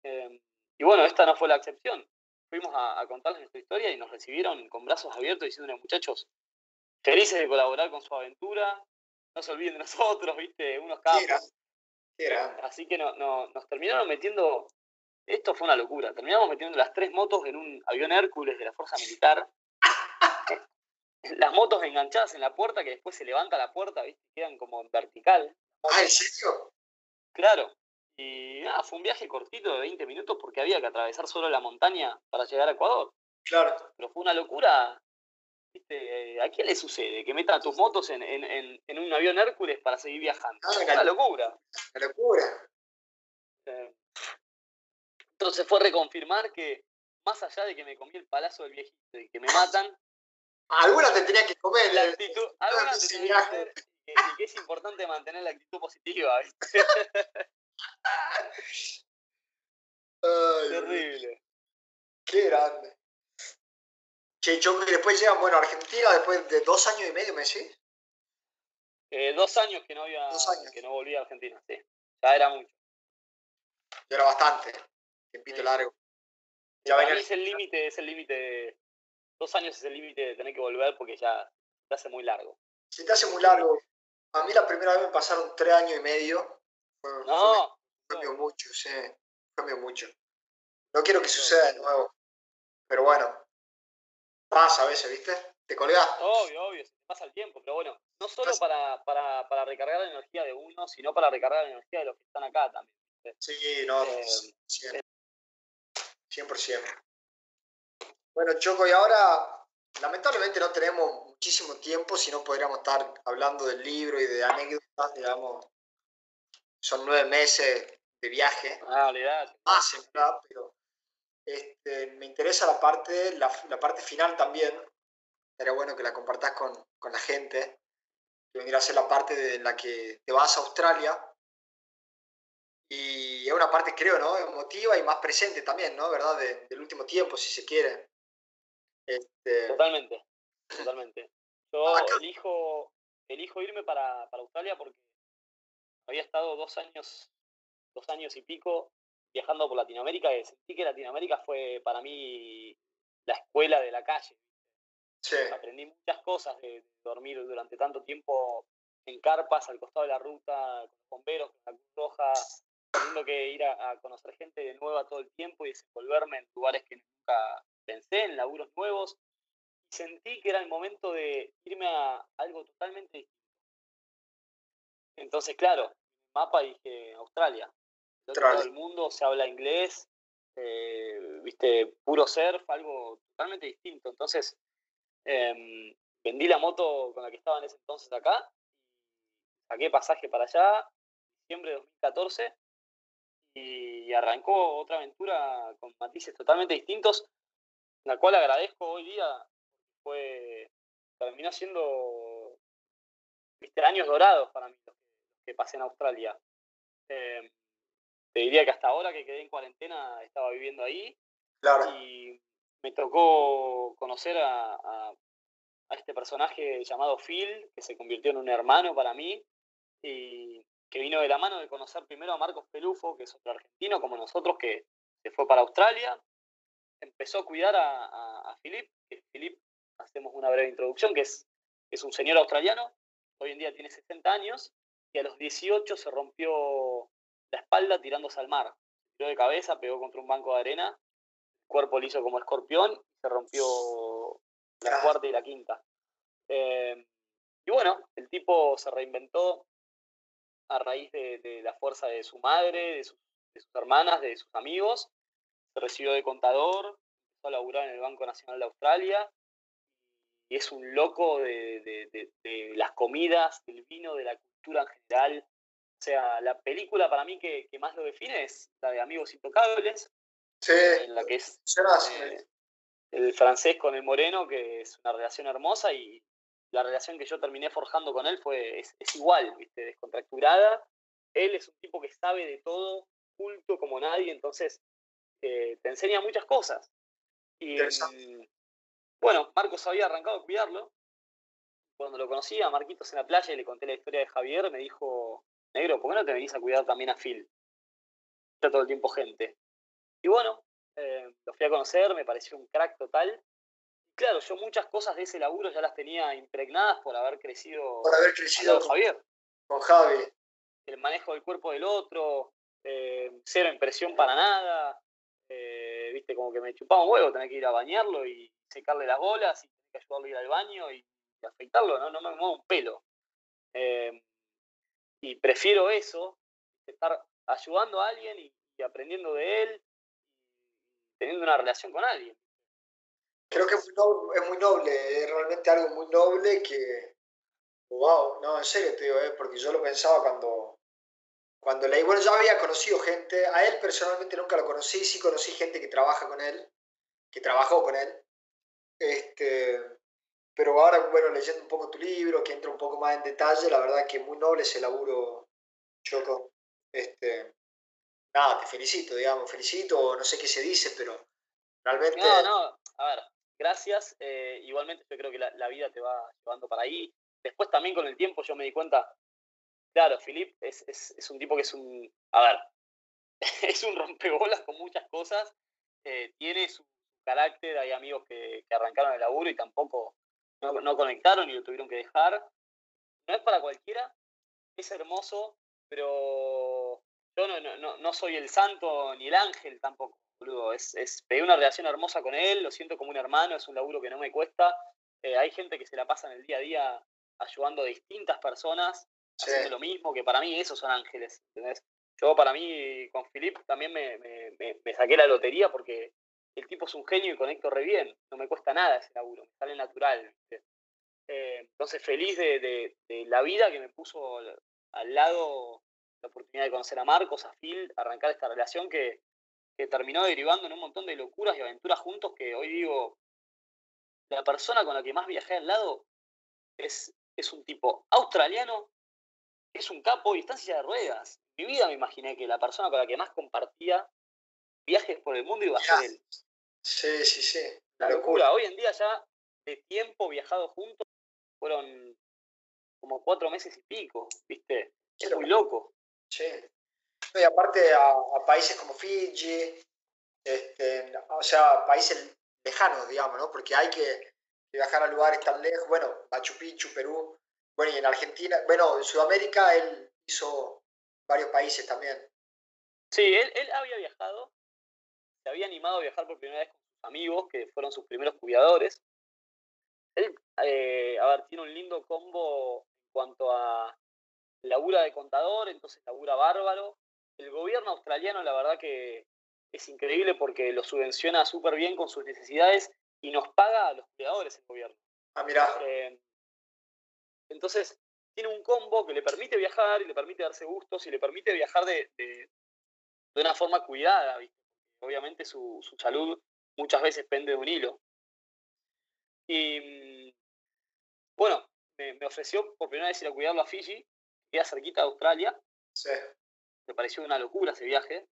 Em, y bueno, esta no fue la excepción. Fuimos a, contarles nuestra historia y nos recibieron con brazos abiertos diciéndonos, muchachos, felices de colaborar con su aventura, no se olviden de nosotros, ¿viste? Unos capos. Así que no, no, nos terminaron metiendo, esto fue una locura, terminamos metiendo las tres motos en un avión Hércules de la Fuerza Militar. Las motos enganchadas en la puerta, que después se levanta la puerta, ¿viste? quedan como en vertical. Ah, ¿en serio? Claro. Y nada, fue un viaje cortito de 20 minutos porque había que atravesar solo la montaña para llegar a Ecuador. Claro. Pero fue una locura ¿Viste? ¿A quién le sucede que metan tus motos en, en, en, un avión Hércules para seguir viajando? Ah, una locura. Una locura. entonces fue reconfirmar que, más allá de que me comí el palazo del viejito y que me matan. Alguna te tenía que comer. La actitud, alguna te tenía que y, que es importante mantener la actitud positiva. Terrible. Qué grande. Che, que después llegan, bueno, a Argentina después de dos años y medio, ¿me decís? Eh, dos años que no había, que no volvía a Argentina, sí. Ya era mucho. Ya era bastante. Tiempito largo. Ya venía... es el límite, es el límite. Dos años es el límite de tener que volver porque ya se hace muy largo. Se te hace muy largo. A mí la primera vez me pasaron tres años y medio. no. Fue, mucho, sí. Fue mucho. No quiero que suceda de nuevo. Pero bueno, Pasa a veces, ¿viste? Te colgás. Obvio, obvio, se te pasa el tiempo, pero bueno, no solo para, para, para, recargar la energía de uno, sino para recargar la energía de los que están acá también. Sí, no, eh, 100%. Bueno, Choco, y ahora lamentablemente no tenemos muchísimo tiempo, si no podríamos estar hablando del libro y de anécdotas, digamos. Son nueve meses de viaje. Ah. Más, en verdad, pero este, me interesa la parte, la, parte final también. Sería bueno que la compartas con, la gente. Que vendría a ser la parte de la que te vas a Australia. Y es una parte, creo, ¿no? Emotiva y más presente también, ¿no? ¿Verdad? del último tiempo, si se quiere. Este... Totalmente, totalmente. Yo elijo, elijo irme para, para Australia porque había estado dos años, dos años y pico viajando por Latinoamérica, sentí que Latinoamérica fue para mí la escuela de la calle. Aprendí muchas cosas de dormir durante tanto tiempo en carpas al costado de la ruta, con los bomberos, con la Cruz Roja, teniendo que ir a, conocer gente de nueva todo el tiempo y desenvolverme en lugares que nunca pensé, en laburos nuevos. Y sentí que era el momento de irme a algo totalmente distinto. Entonces, claro, mapa dije Australia. Todo el mundo se habla inglés, eh, viste, puro surf, algo totalmente distinto. Entonces, em, vendí la moto con la que estaba en ese entonces acá, saqué pasaje para allá, diciembre de 2014, y arrancó otra aventura con matices totalmente distintos, la cual agradezco hoy día, fue, terminó siendo viste, años dorados para mí los que, pasé en Australia. Em, te diría que hasta ahora que quedé en cuarentena estaba viviendo ahí. Y me tocó conocer a, este personaje llamado Phil, que se convirtió en un hermano para mí, y que vino de la mano de conocer primero a Marcos Pelufo, que es otro argentino como nosotros, que se fue para Australia. Empezó a cuidar a, a, Philip, que Philip, hacemos una breve introducción, que es, es un señor australiano, hoy en día tiene 60 años, y a los 18 se rompió la espalda tirándose al mar. Tiró de cabeza, pegó contra un banco de arena, el cuerpo liso como escorpión se rompió la ah. cuarta y la quinta. Em, y bueno, el tipo se reinventó a raíz de, la fuerza de su madre, de sus, hermanas, de sus amigos. Se recibió de contador, empezó a laburar en el Banco Nacional de Australia y es un loco de, de, las comidas, del vino, de la cultura en general. O sea, la película para mí que, más lo define es la de Amigos Intocables. Sí. En la que es eh, el francés con el moreno, que es una relación hermosa y la relación que yo terminé forjando con él fue es, igual, ¿viste? descontracturada. Él es un tipo que sabe de todo, culto como nadie, entonces eh, te enseña muchas cosas. Y bueno, Marcos había arrancado a cuidarlo. Cuando lo conocí a Marquitos en la playa y le conté la historia de Javier, me dijo, negro, ¿por qué no te venís a cuidar también a Phil? Está todo el tiempo gente. Y bueno, eh, lo fui a conocer, me pareció un crack total. claro, yo muchas cosas de ese laburo ya las tenía impregnadas por haber crecido, por haber crecido con Javier. Con Javi. El manejo del cuerpo del otro, eh, cero impresión para nada. Viste, como que me chupaba un huevo tener que ir a bañarlo y secarle las bolas y que ayudarlo a ir al baño y, afeitarlo, ¿no? No me muevo un pelo. Eh, y prefiero eso, estar ayudando a alguien y, aprendiendo de él y teniendo una relación con alguien. Creo que es muy noble, es realmente algo muy noble que, wow, no, en serio te digo, ¿eh? porque yo lo pensaba cuando, cuando leí, bueno, ya había conocido gente, a él personalmente nunca lo conocí, sí conocí gente que trabaja con él, que trabajó con él, este, pero ahora, bueno, leyendo un poco tu libro, que entra un poco más en detalle, la verdad que muy noble ese laburo, Choco. Este, nada, te felicito, digamos, felicito, no sé qué se dice, pero realmente... No, no, a ver, gracias. Eh, igualmente yo creo que la, vida te va llevando para ahí. Después también con el tiempo yo me di cuenta, claro, Filip es, es, un tipo que es un, a ver, es un rompebolas con muchas cosas, eh, tiene su carácter, hay amigos que, que arrancaron el laburo y tampoco no, conectaron y lo tuvieron que dejar. No es para cualquiera, es hermoso, pero yo no, no, soy el santo ni el ángel tampoco, boludo. Es, es, pegué una relación hermosa con él, lo siento como un hermano, es un laburo que no me cuesta. Eh, hay gente que se la pasa en el día a día ayudando a distintas personas, haciendo lo mismo, que para mí esos son ángeles, Yo para mí con Filip también me, me, saqué la lotería porque el tipo es un genio y conecto re bien, no me cuesta nada ese laburo, me sale natural. Eh, entonces, feliz de, la vida que me puso al lado la oportunidad de conocer a Marcos, a Phil, arrancar esta relación que, terminó derivando en un montón de locuras y aventuras juntos que hoy digo, la persona con la que más viajé al lado es, es un tipo australiano, es un capo y está en silla de ruedas. En mi vida me imaginé que la persona con la que más compartía viajes por el mundo iba a ser él. Sí, sí, sí. La locura. Hoy en día ya de tiempo viajado juntos fueron como cuatro meses y pico, ¿viste? Es muy loco. Sí. y aparte a, países como Fiji, este, o sea, países lejanos, digamos, ¿no? Porque hay que, viajar a lugares tan lejos, bueno, Machu Picchu, Perú, bueno, y en Argentina, bueno, en Sudamérica él hizo varios países también. Sí, él, él había viajado, se había animado a viajar por primera vez con sus amigos, que fueron sus primeros cuidadores. Él, eh, a ver, tiene un lindo combo en cuanto a labura de contador, entonces labura bárbaro. El gobierno australiano, la verdad que es increíble porque lo subvenciona súper bien con sus necesidades y nos paga a los cuidadores el gobierno. Ah, mira. Eh, entonces, tiene un combo que le permite viajar y le permite darse gustos y le permite viajar de, de, una forma cuidada, Obviamente su, su, salud muchas veces pende de un hilo. Y mm, bueno, me, ofreció por primera vez ir a cuidarlo a Fiji, que queda cerquita de Australia. Sí. Me pareció una locura ese viaje.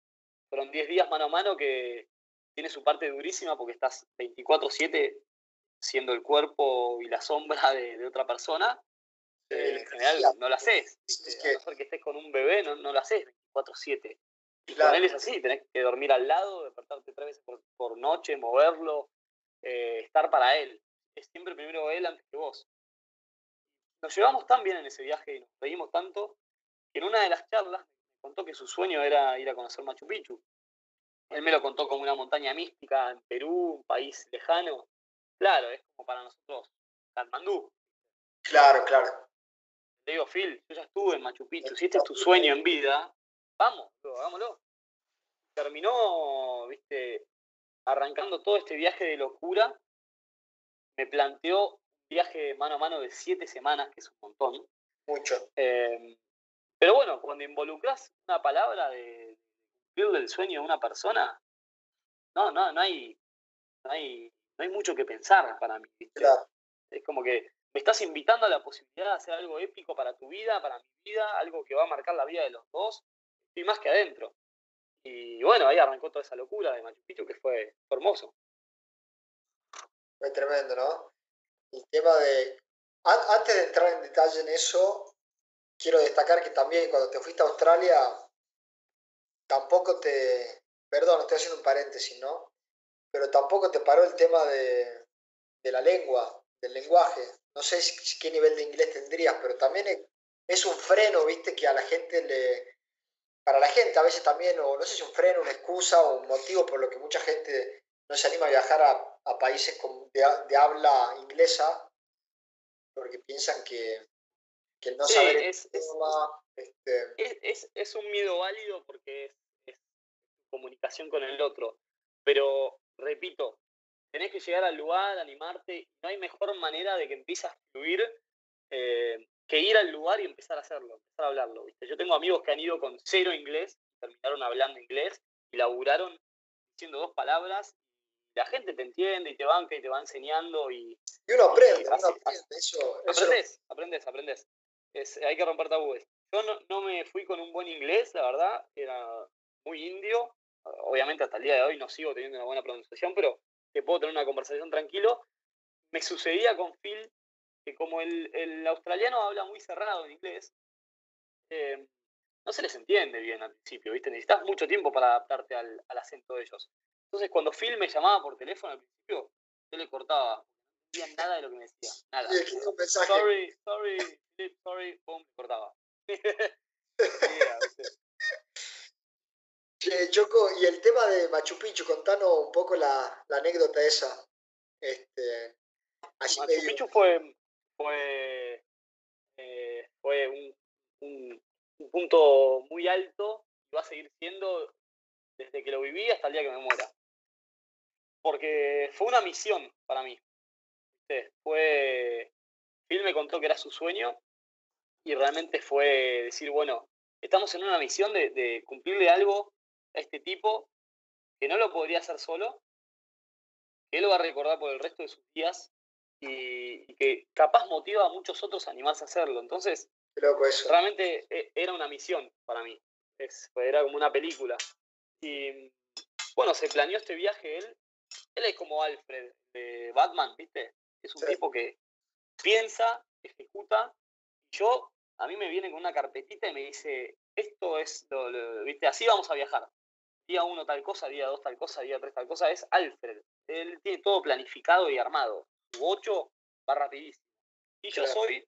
Fueron 10 días mano a mano que tiene su parte durísima porque estás 24/7 siendo el cuerpo y la sombra de, otra persona. Eh, en general no lo haces. Es que... A no ser que estés con un bebé, no, no lo haces 24/7. Y con él es así, tenés que dormir al lado, despertarte tres veces por, noche, moverlo, eh, estar para él. Es siempre primero él antes que vos. Nos llevamos tan bien en ese viaje y nos reímos tanto que en una de las charlas me contó que su sueño era ir a conocer Machu Picchu. Él me lo contó como una montaña mística en Perú, un país lejano. Claro, es como para nosotros Katmandú. Claro, claro. Te digo, Phil, yo ya estuve en Machu Picchu. Si este es tu sueño en vida, vamos, hagámoslo. Terminó, viste, arrancando todo este viaje de locura. Me planteó un viaje mano a mano de siete semanas, que es un montón. Mucho. Em, pero bueno, cuando involucras una palabra de cumplir el sueño de una persona, no, no, no hay, no hay, no hay mucho que pensar para mí. Es como que me estás invitando a la posibilidad de hacer algo épico para tu vida, para mi vida, algo que va a marcar la vida de los dos, y más que adentro. Y bueno, ahí arrancó toda esa locura de Machu Picchu que fue, hermoso. Fue tremendo, ¿no? El tema de... Antes de entrar en detalle en eso, quiero destacar que también cuando te fuiste a Australia, tampoco te... Perdón, estoy haciendo un paréntesis, ¿no? Pero tampoco te paró el tema de, de la lengua, del lenguaje. No sé qué nivel de inglés tendrías, pero también es un freno, viste, que a la gente le, para la gente a veces también, o no sé si un freno, una excusa o un motivo por lo que mucha gente no se anima a viajar a, países de, habla inglesa, porque piensan que, que no saber es, este es, es, un miedo válido porque es comunicación con el otro, pero repito, tenés que llegar al lugar, animarte, no hay mejor manera de que empieces a fluir eh, que ir al lugar y empezar a hacerlo, empezar a hablarlo. ¿viste? Yo tengo amigos que han ido con cero inglés, terminaron hablando inglés y laburaron diciendo dos palabras. La gente te entiende y te banca y te va enseñando. Y, y uno aprende, uno aprende. Eso, aprendes, aprendes, aprendes. hay que romper tabúes. Yo no, no me fui con un buen inglés, la verdad, era muy indio. Obviamente hasta el día de hoy no sigo teniendo una buena pronunciación, pero que puedo tener una conversación tranquilo. Me sucedía con Phil que como el, australiano habla muy cerrado en inglés, eh, no se les entiende bien al principio, ¿viste? Necesitas mucho tiempo para adaptarte al, acento de ellos. Entonces, cuando Phil me llamaba por teléfono al principio, yo le cortaba. No entendía nada de lo que me decía. Nada. Sorry, sorry, sorry, pum, cortaba. Choco, y el tema de Machu Picchu, contanos un poco la, anécdota esa. Este, Machu Picchu fue, fue, eh, fue un, un, punto muy alto y va a seguir siendo desde que lo viví hasta el día que me muera. Porque fue una misión para mí. Fue. Phil me contó que era su sueño y realmente fue decir, bueno, estamos en una misión de, de cumplirle algo a este tipo que no lo podría hacer solo, que él lo va a recordar por el resto de sus días y, que capaz motiva a muchos otros a animarse a hacerlo. Entonces, realmente e, era una misión para mí. era como una película. Y bueno, se planeó este viaje él. Él es como Alfred de Batman, ¿viste? Es un tipo que piensa, ejecuta. Yo, a mí me viene con una carpetita y me dice, esto es, ¿viste? Así vamos a viajar. Día uno tal cosa, día dos tal cosa, día tres tal cosa. Es Alfred. Él tiene todo planificado y armado. Su 8 va rapidísimo. Y yo soy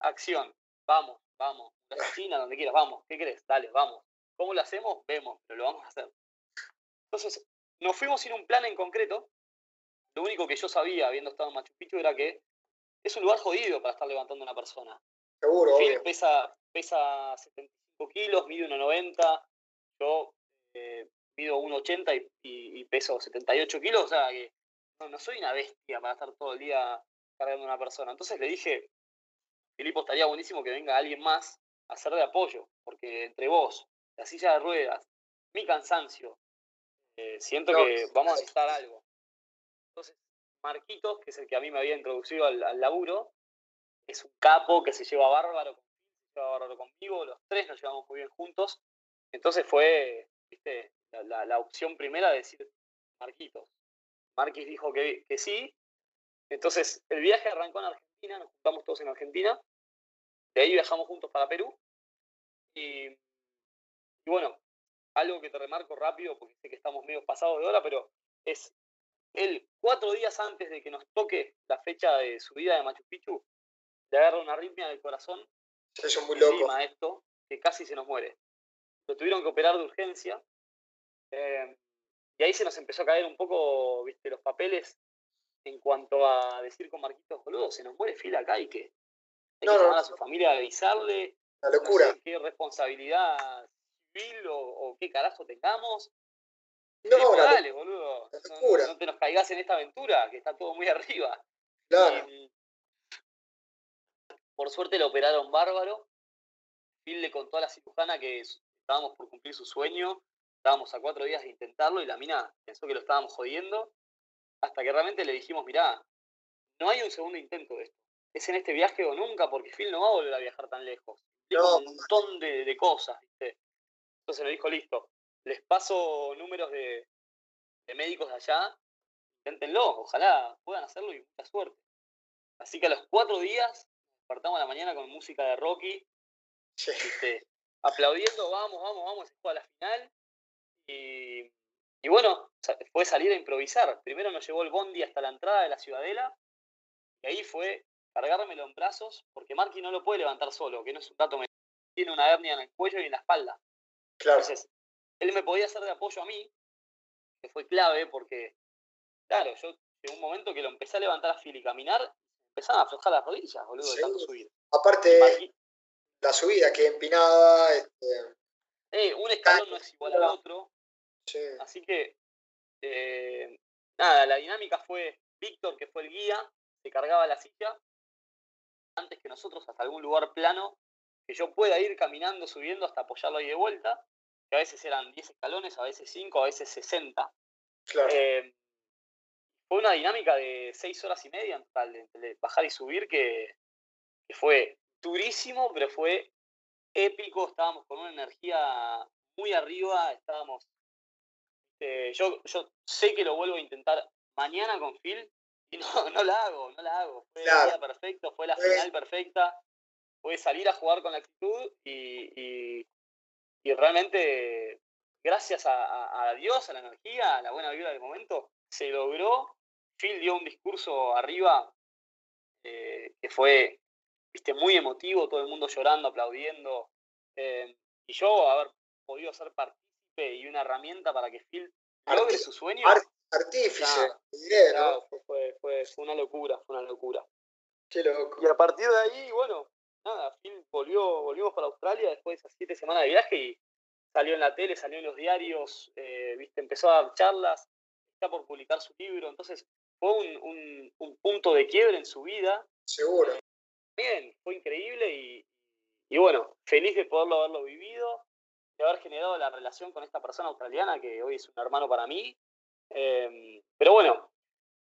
acción. Vamos, vamos. La China, donde quieras, vamos. ¿Qué crees? Dale, vamos. ¿Cómo lo hacemos? Vemos, pero lo vamos a hacer. Entonces, nos fuimos sin un plan en concreto. Lo único que yo sabía, habiendo estado en Machu Picchu, era que es un lugar jodido para estar levantando una persona. Seguro, Pesa, pesa 75 kilos, mide 1,90. Yo eh, mido 1,80 y, y, peso 78 kilos. O sea que no, soy una bestia para estar todo el día cargando una persona. Entonces le dije, Filipo, estaría buenísimo que venga alguien más a hacer de apoyo, porque entre vos, la silla de ruedas, mi cansancio, eh, siento que vamos a necesitar algo. Entonces, Marquitos, que es el que a mí me había introducido al, laburo, es un capo que se lleva bárbaro, se lleva bárbaro conmigo, los tres nos llevamos muy bien juntos. Entonces fue ¿viste? La, la, opción primera de decir Marquitos. Marquis dijo que, que sí. Entonces el viaje arrancó en Argentina, nos juntamos todos en Argentina. De ahí viajamos juntos para Perú. Y, y bueno, algo que te remarco rápido, porque sé que estamos medio pasados de hora, pero es él, cuatro días antes de que nos toque la fecha de subida de Machu Picchu, le agarra una arritmia del corazón. Eso es muy loco. esto, que casi se nos muere. Lo tuvieron que operar de urgencia. Eh, y ahí se nos empezó a caer un poco, viste, los papeles en cuanto a decir con Marquitos, boludo, se nos muere fila acá y que hay que llamar a su familia a avisarle. La locura. qué responsabilidad civil o qué carajo tengamos. No, dale, boludo. No, te nos caigas en esta aventura, que está todo muy arriba. Claro. por suerte lo operaron bárbaro. Phil le contó a la cirujana que estábamos por cumplir su sueño. Estábamos a cuatro días de intentarlo y la mina pensó que lo estábamos jodiendo. Hasta que realmente le dijimos, mirá, no hay un segundo intento de esto. Es en este viaje o nunca, porque Phil no va a volver a viajar tan lejos. Tiene un montón de, de cosas, ¿viste? Entonces le dijo, listo, les paso números de, médicos de allá, inténtenlo, ojalá puedan hacerlo y mucha suerte. Así que a los cuatro días despertamos a la mañana con música de Rocky, aplaudiendo, vamos, vamos, vamos, se fue a la final. Y, y, bueno, fue salir a improvisar. Primero nos llevó el bondi hasta la entrada de la ciudadela, y ahí fue cargármelo en brazos, porque Marky no lo puede levantar solo, que no es un dato tiene una hernia en el cuello y en la espalda. Claro él me podía hacer de apoyo a mí, que fue clave porque, claro, yo en un momento que lo empecé a levantar a fil y caminar, empezaban a aflojar las rodillas, boludo, de tanto subir. Aparte, la subida que empinada. Este... Eh, un escalón no es igual al otro. Así que, eh, nada, la dinámica fue Víctor, que fue el guía, se cargaba la silla antes que nosotros hasta algún lugar plano que yo pueda ir caminando, subiendo hasta apoyarlo ahí de vuelta a veces eran 10 escalones, a veces 5, a veces 60. Eh, fue una dinámica de 6 horas y media en total, de, bajar y subir, que, fue durísimo, pero fue épico, estábamos con una energía muy arriba, estábamos... Eh, yo, yo sé que lo vuelvo a intentar mañana con Phil y no, no la hago, no la hago. Fue día perfecto, fue la final perfecta, fue salir a jugar con la actitud y y realmente, gracias a, Dios, a la energía, a la buena vida del momento, se logró. Phil dio un discurso arriba eh, que fue viste, muy emotivo, todo el mundo llorando, aplaudiendo. Eh, y yo haber podido ser partícipe y una herramienta para que Phil logre su sueño. artífice, fue, fue, fue, una locura, fue una locura. Qué loco. Y a partir de ahí, bueno, nada, Phil volvió, volvimos para Australia después de esas siete semanas de viaje y salió en la tele, salió en los diarios, eh, viste, empezó a dar charlas, está por publicar su libro, entonces fue un, punto de quiebre en su vida. Seguro. Bien, fue increíble y, bueno, feliz de poderlo haberlo vivido, de haber generado la relación con esta persona australiana que hoy es un hermano para mí. Em, pero bueno,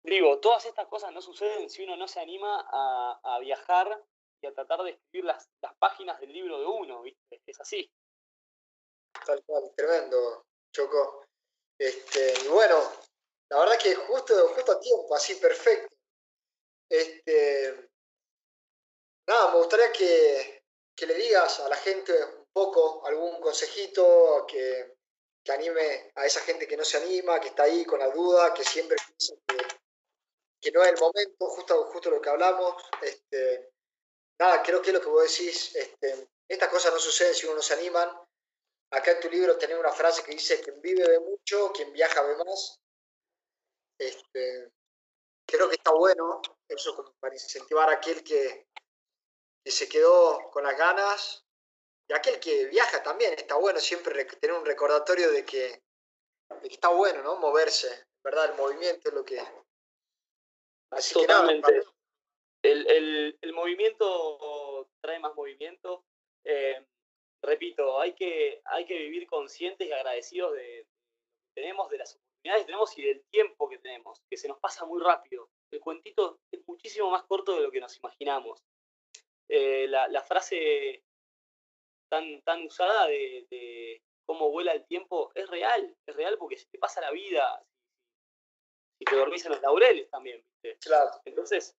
digo, todas estas cosas no suceden si uno no se anima a, a viajar y a tratar de escribir las, las páginas del libro de uno, ¿viste? Es así. Tal cual, tremendo, Choco. Este, y bueno, la verdad que justo, justo a tiempo, así perfecto. Este, gustaría que, que le digas a la gente un poco, algún consejito que, que, anime a esa gente que no se anima, que está ahí con la duda, que siempre piensa que, no es el momento, justo, justo lo que hablamos. Este, nada, creo que lo que vos decís, este, estas cosas no suceden si uno no se animan. Acá en tu libro tenés una frase que dice, quien vive ve mucho, quien viaja ve más. Este, creo que está bueno eso para incentivar a aquel que, que se quedó con las ganas y aquel que viaja también. Está bueno siempre tener un recordatorio de que, está bueno, ¿no? Moverse, ¿verdad? El movimiento es lo que... Así Totalmente. el, el, movimiento trae más movimiento. Eh, repito, hay que, hay que vivir conscientes y agradecidos de, que tenemos, de las oportunidades que tenemos y del tiempo que tenemos, que se nos pasa muy rápido. El cuentito es muchísimo más corto de lo que nos imaginamos. Eh, la, frase tan, tan usada de, cómo vuela el tiempo es real, es real porque se te pasa la vida, y te dormís en los laureles también, Claro. Entonces,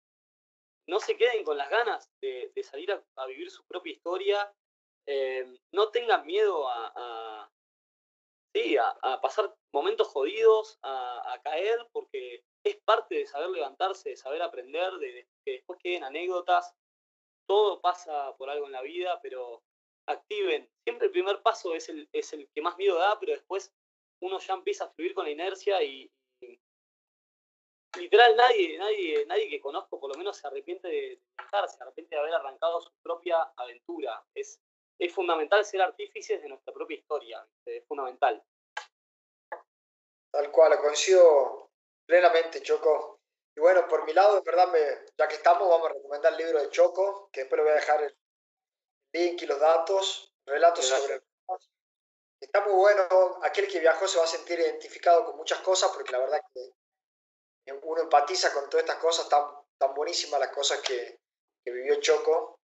no se queden con las ganas de, salir a, vivir su propia historia, eh, no tengan miedo a, sí, a, pasar momentos jodidos, a, caer, porque es parte de saber levantarse, de saber aprender, de, que después queden anécdotas. Todo pasa por algo en la vida, pero activen. Siempre el primer paso es el, que más miedo da, pero después uno ya empieza a fluir con la inercia y, literal nadie, nadie, nadie que conozco por lo menos se arrepiente de dejar, se arrepiente de haber arrancado su propia aventura. Es, es fundamental ser artífices de nuestra propia historia, es fundamental. Tal cual, coincido plenamente, Choco. Y bueno, por mi lado, en verdad, me, ya que estamos, vamos a recomendar el libro de Choco, que después le voy a dejar el link y los datos, relatos sobre... Está muy bueno, aquel que viajó se va a sentir identificado con muchas cosas, porque la verdad que uno empatiza con todas estas cosas, tan, tan buenísimas las cosas que, que vivió Choco.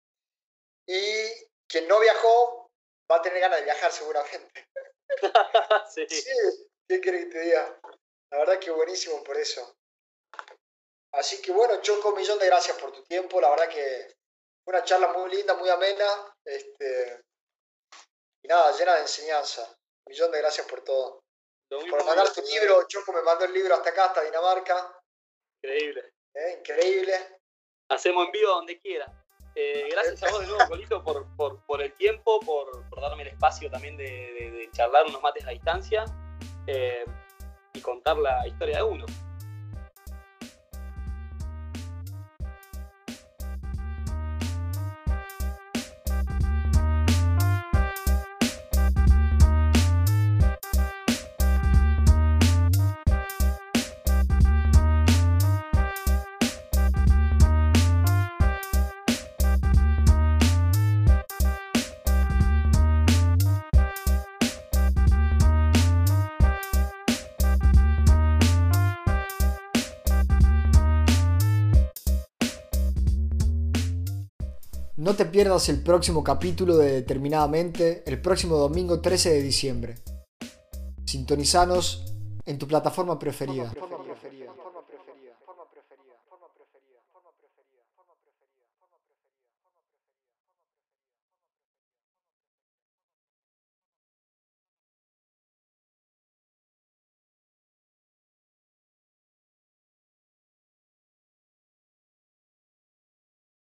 Y quien no viajó va a tener ganas de viajar seguramente. sí. ¿Qué querés que te diga? La verdad que buenísimo por eso. Así que bueno, Choco, un millón de gracias por tu tiempo. La verdad que fue una charla muy linda, muy amena. Este, y nada, llena de enseñanza. Un millón de gracias por todo. Por mandar tu libro, Choco me mandó el libro hasta acá, hasta Dinamarca. Increíble. ¿Eh? Increíble. Hacemos envío donde quiera. Eh, gracias a vos de nuevo, Colito, por, por, el tiempo, por, por, darme el espacio también de, de charlar unos mates a distancia. Eh, y contar la historia de uno. No te pierdas el próximo capítulo de Determinadamente el próximo domingo 13 de diciembre. Sintonizanos en tu plataforma preferida.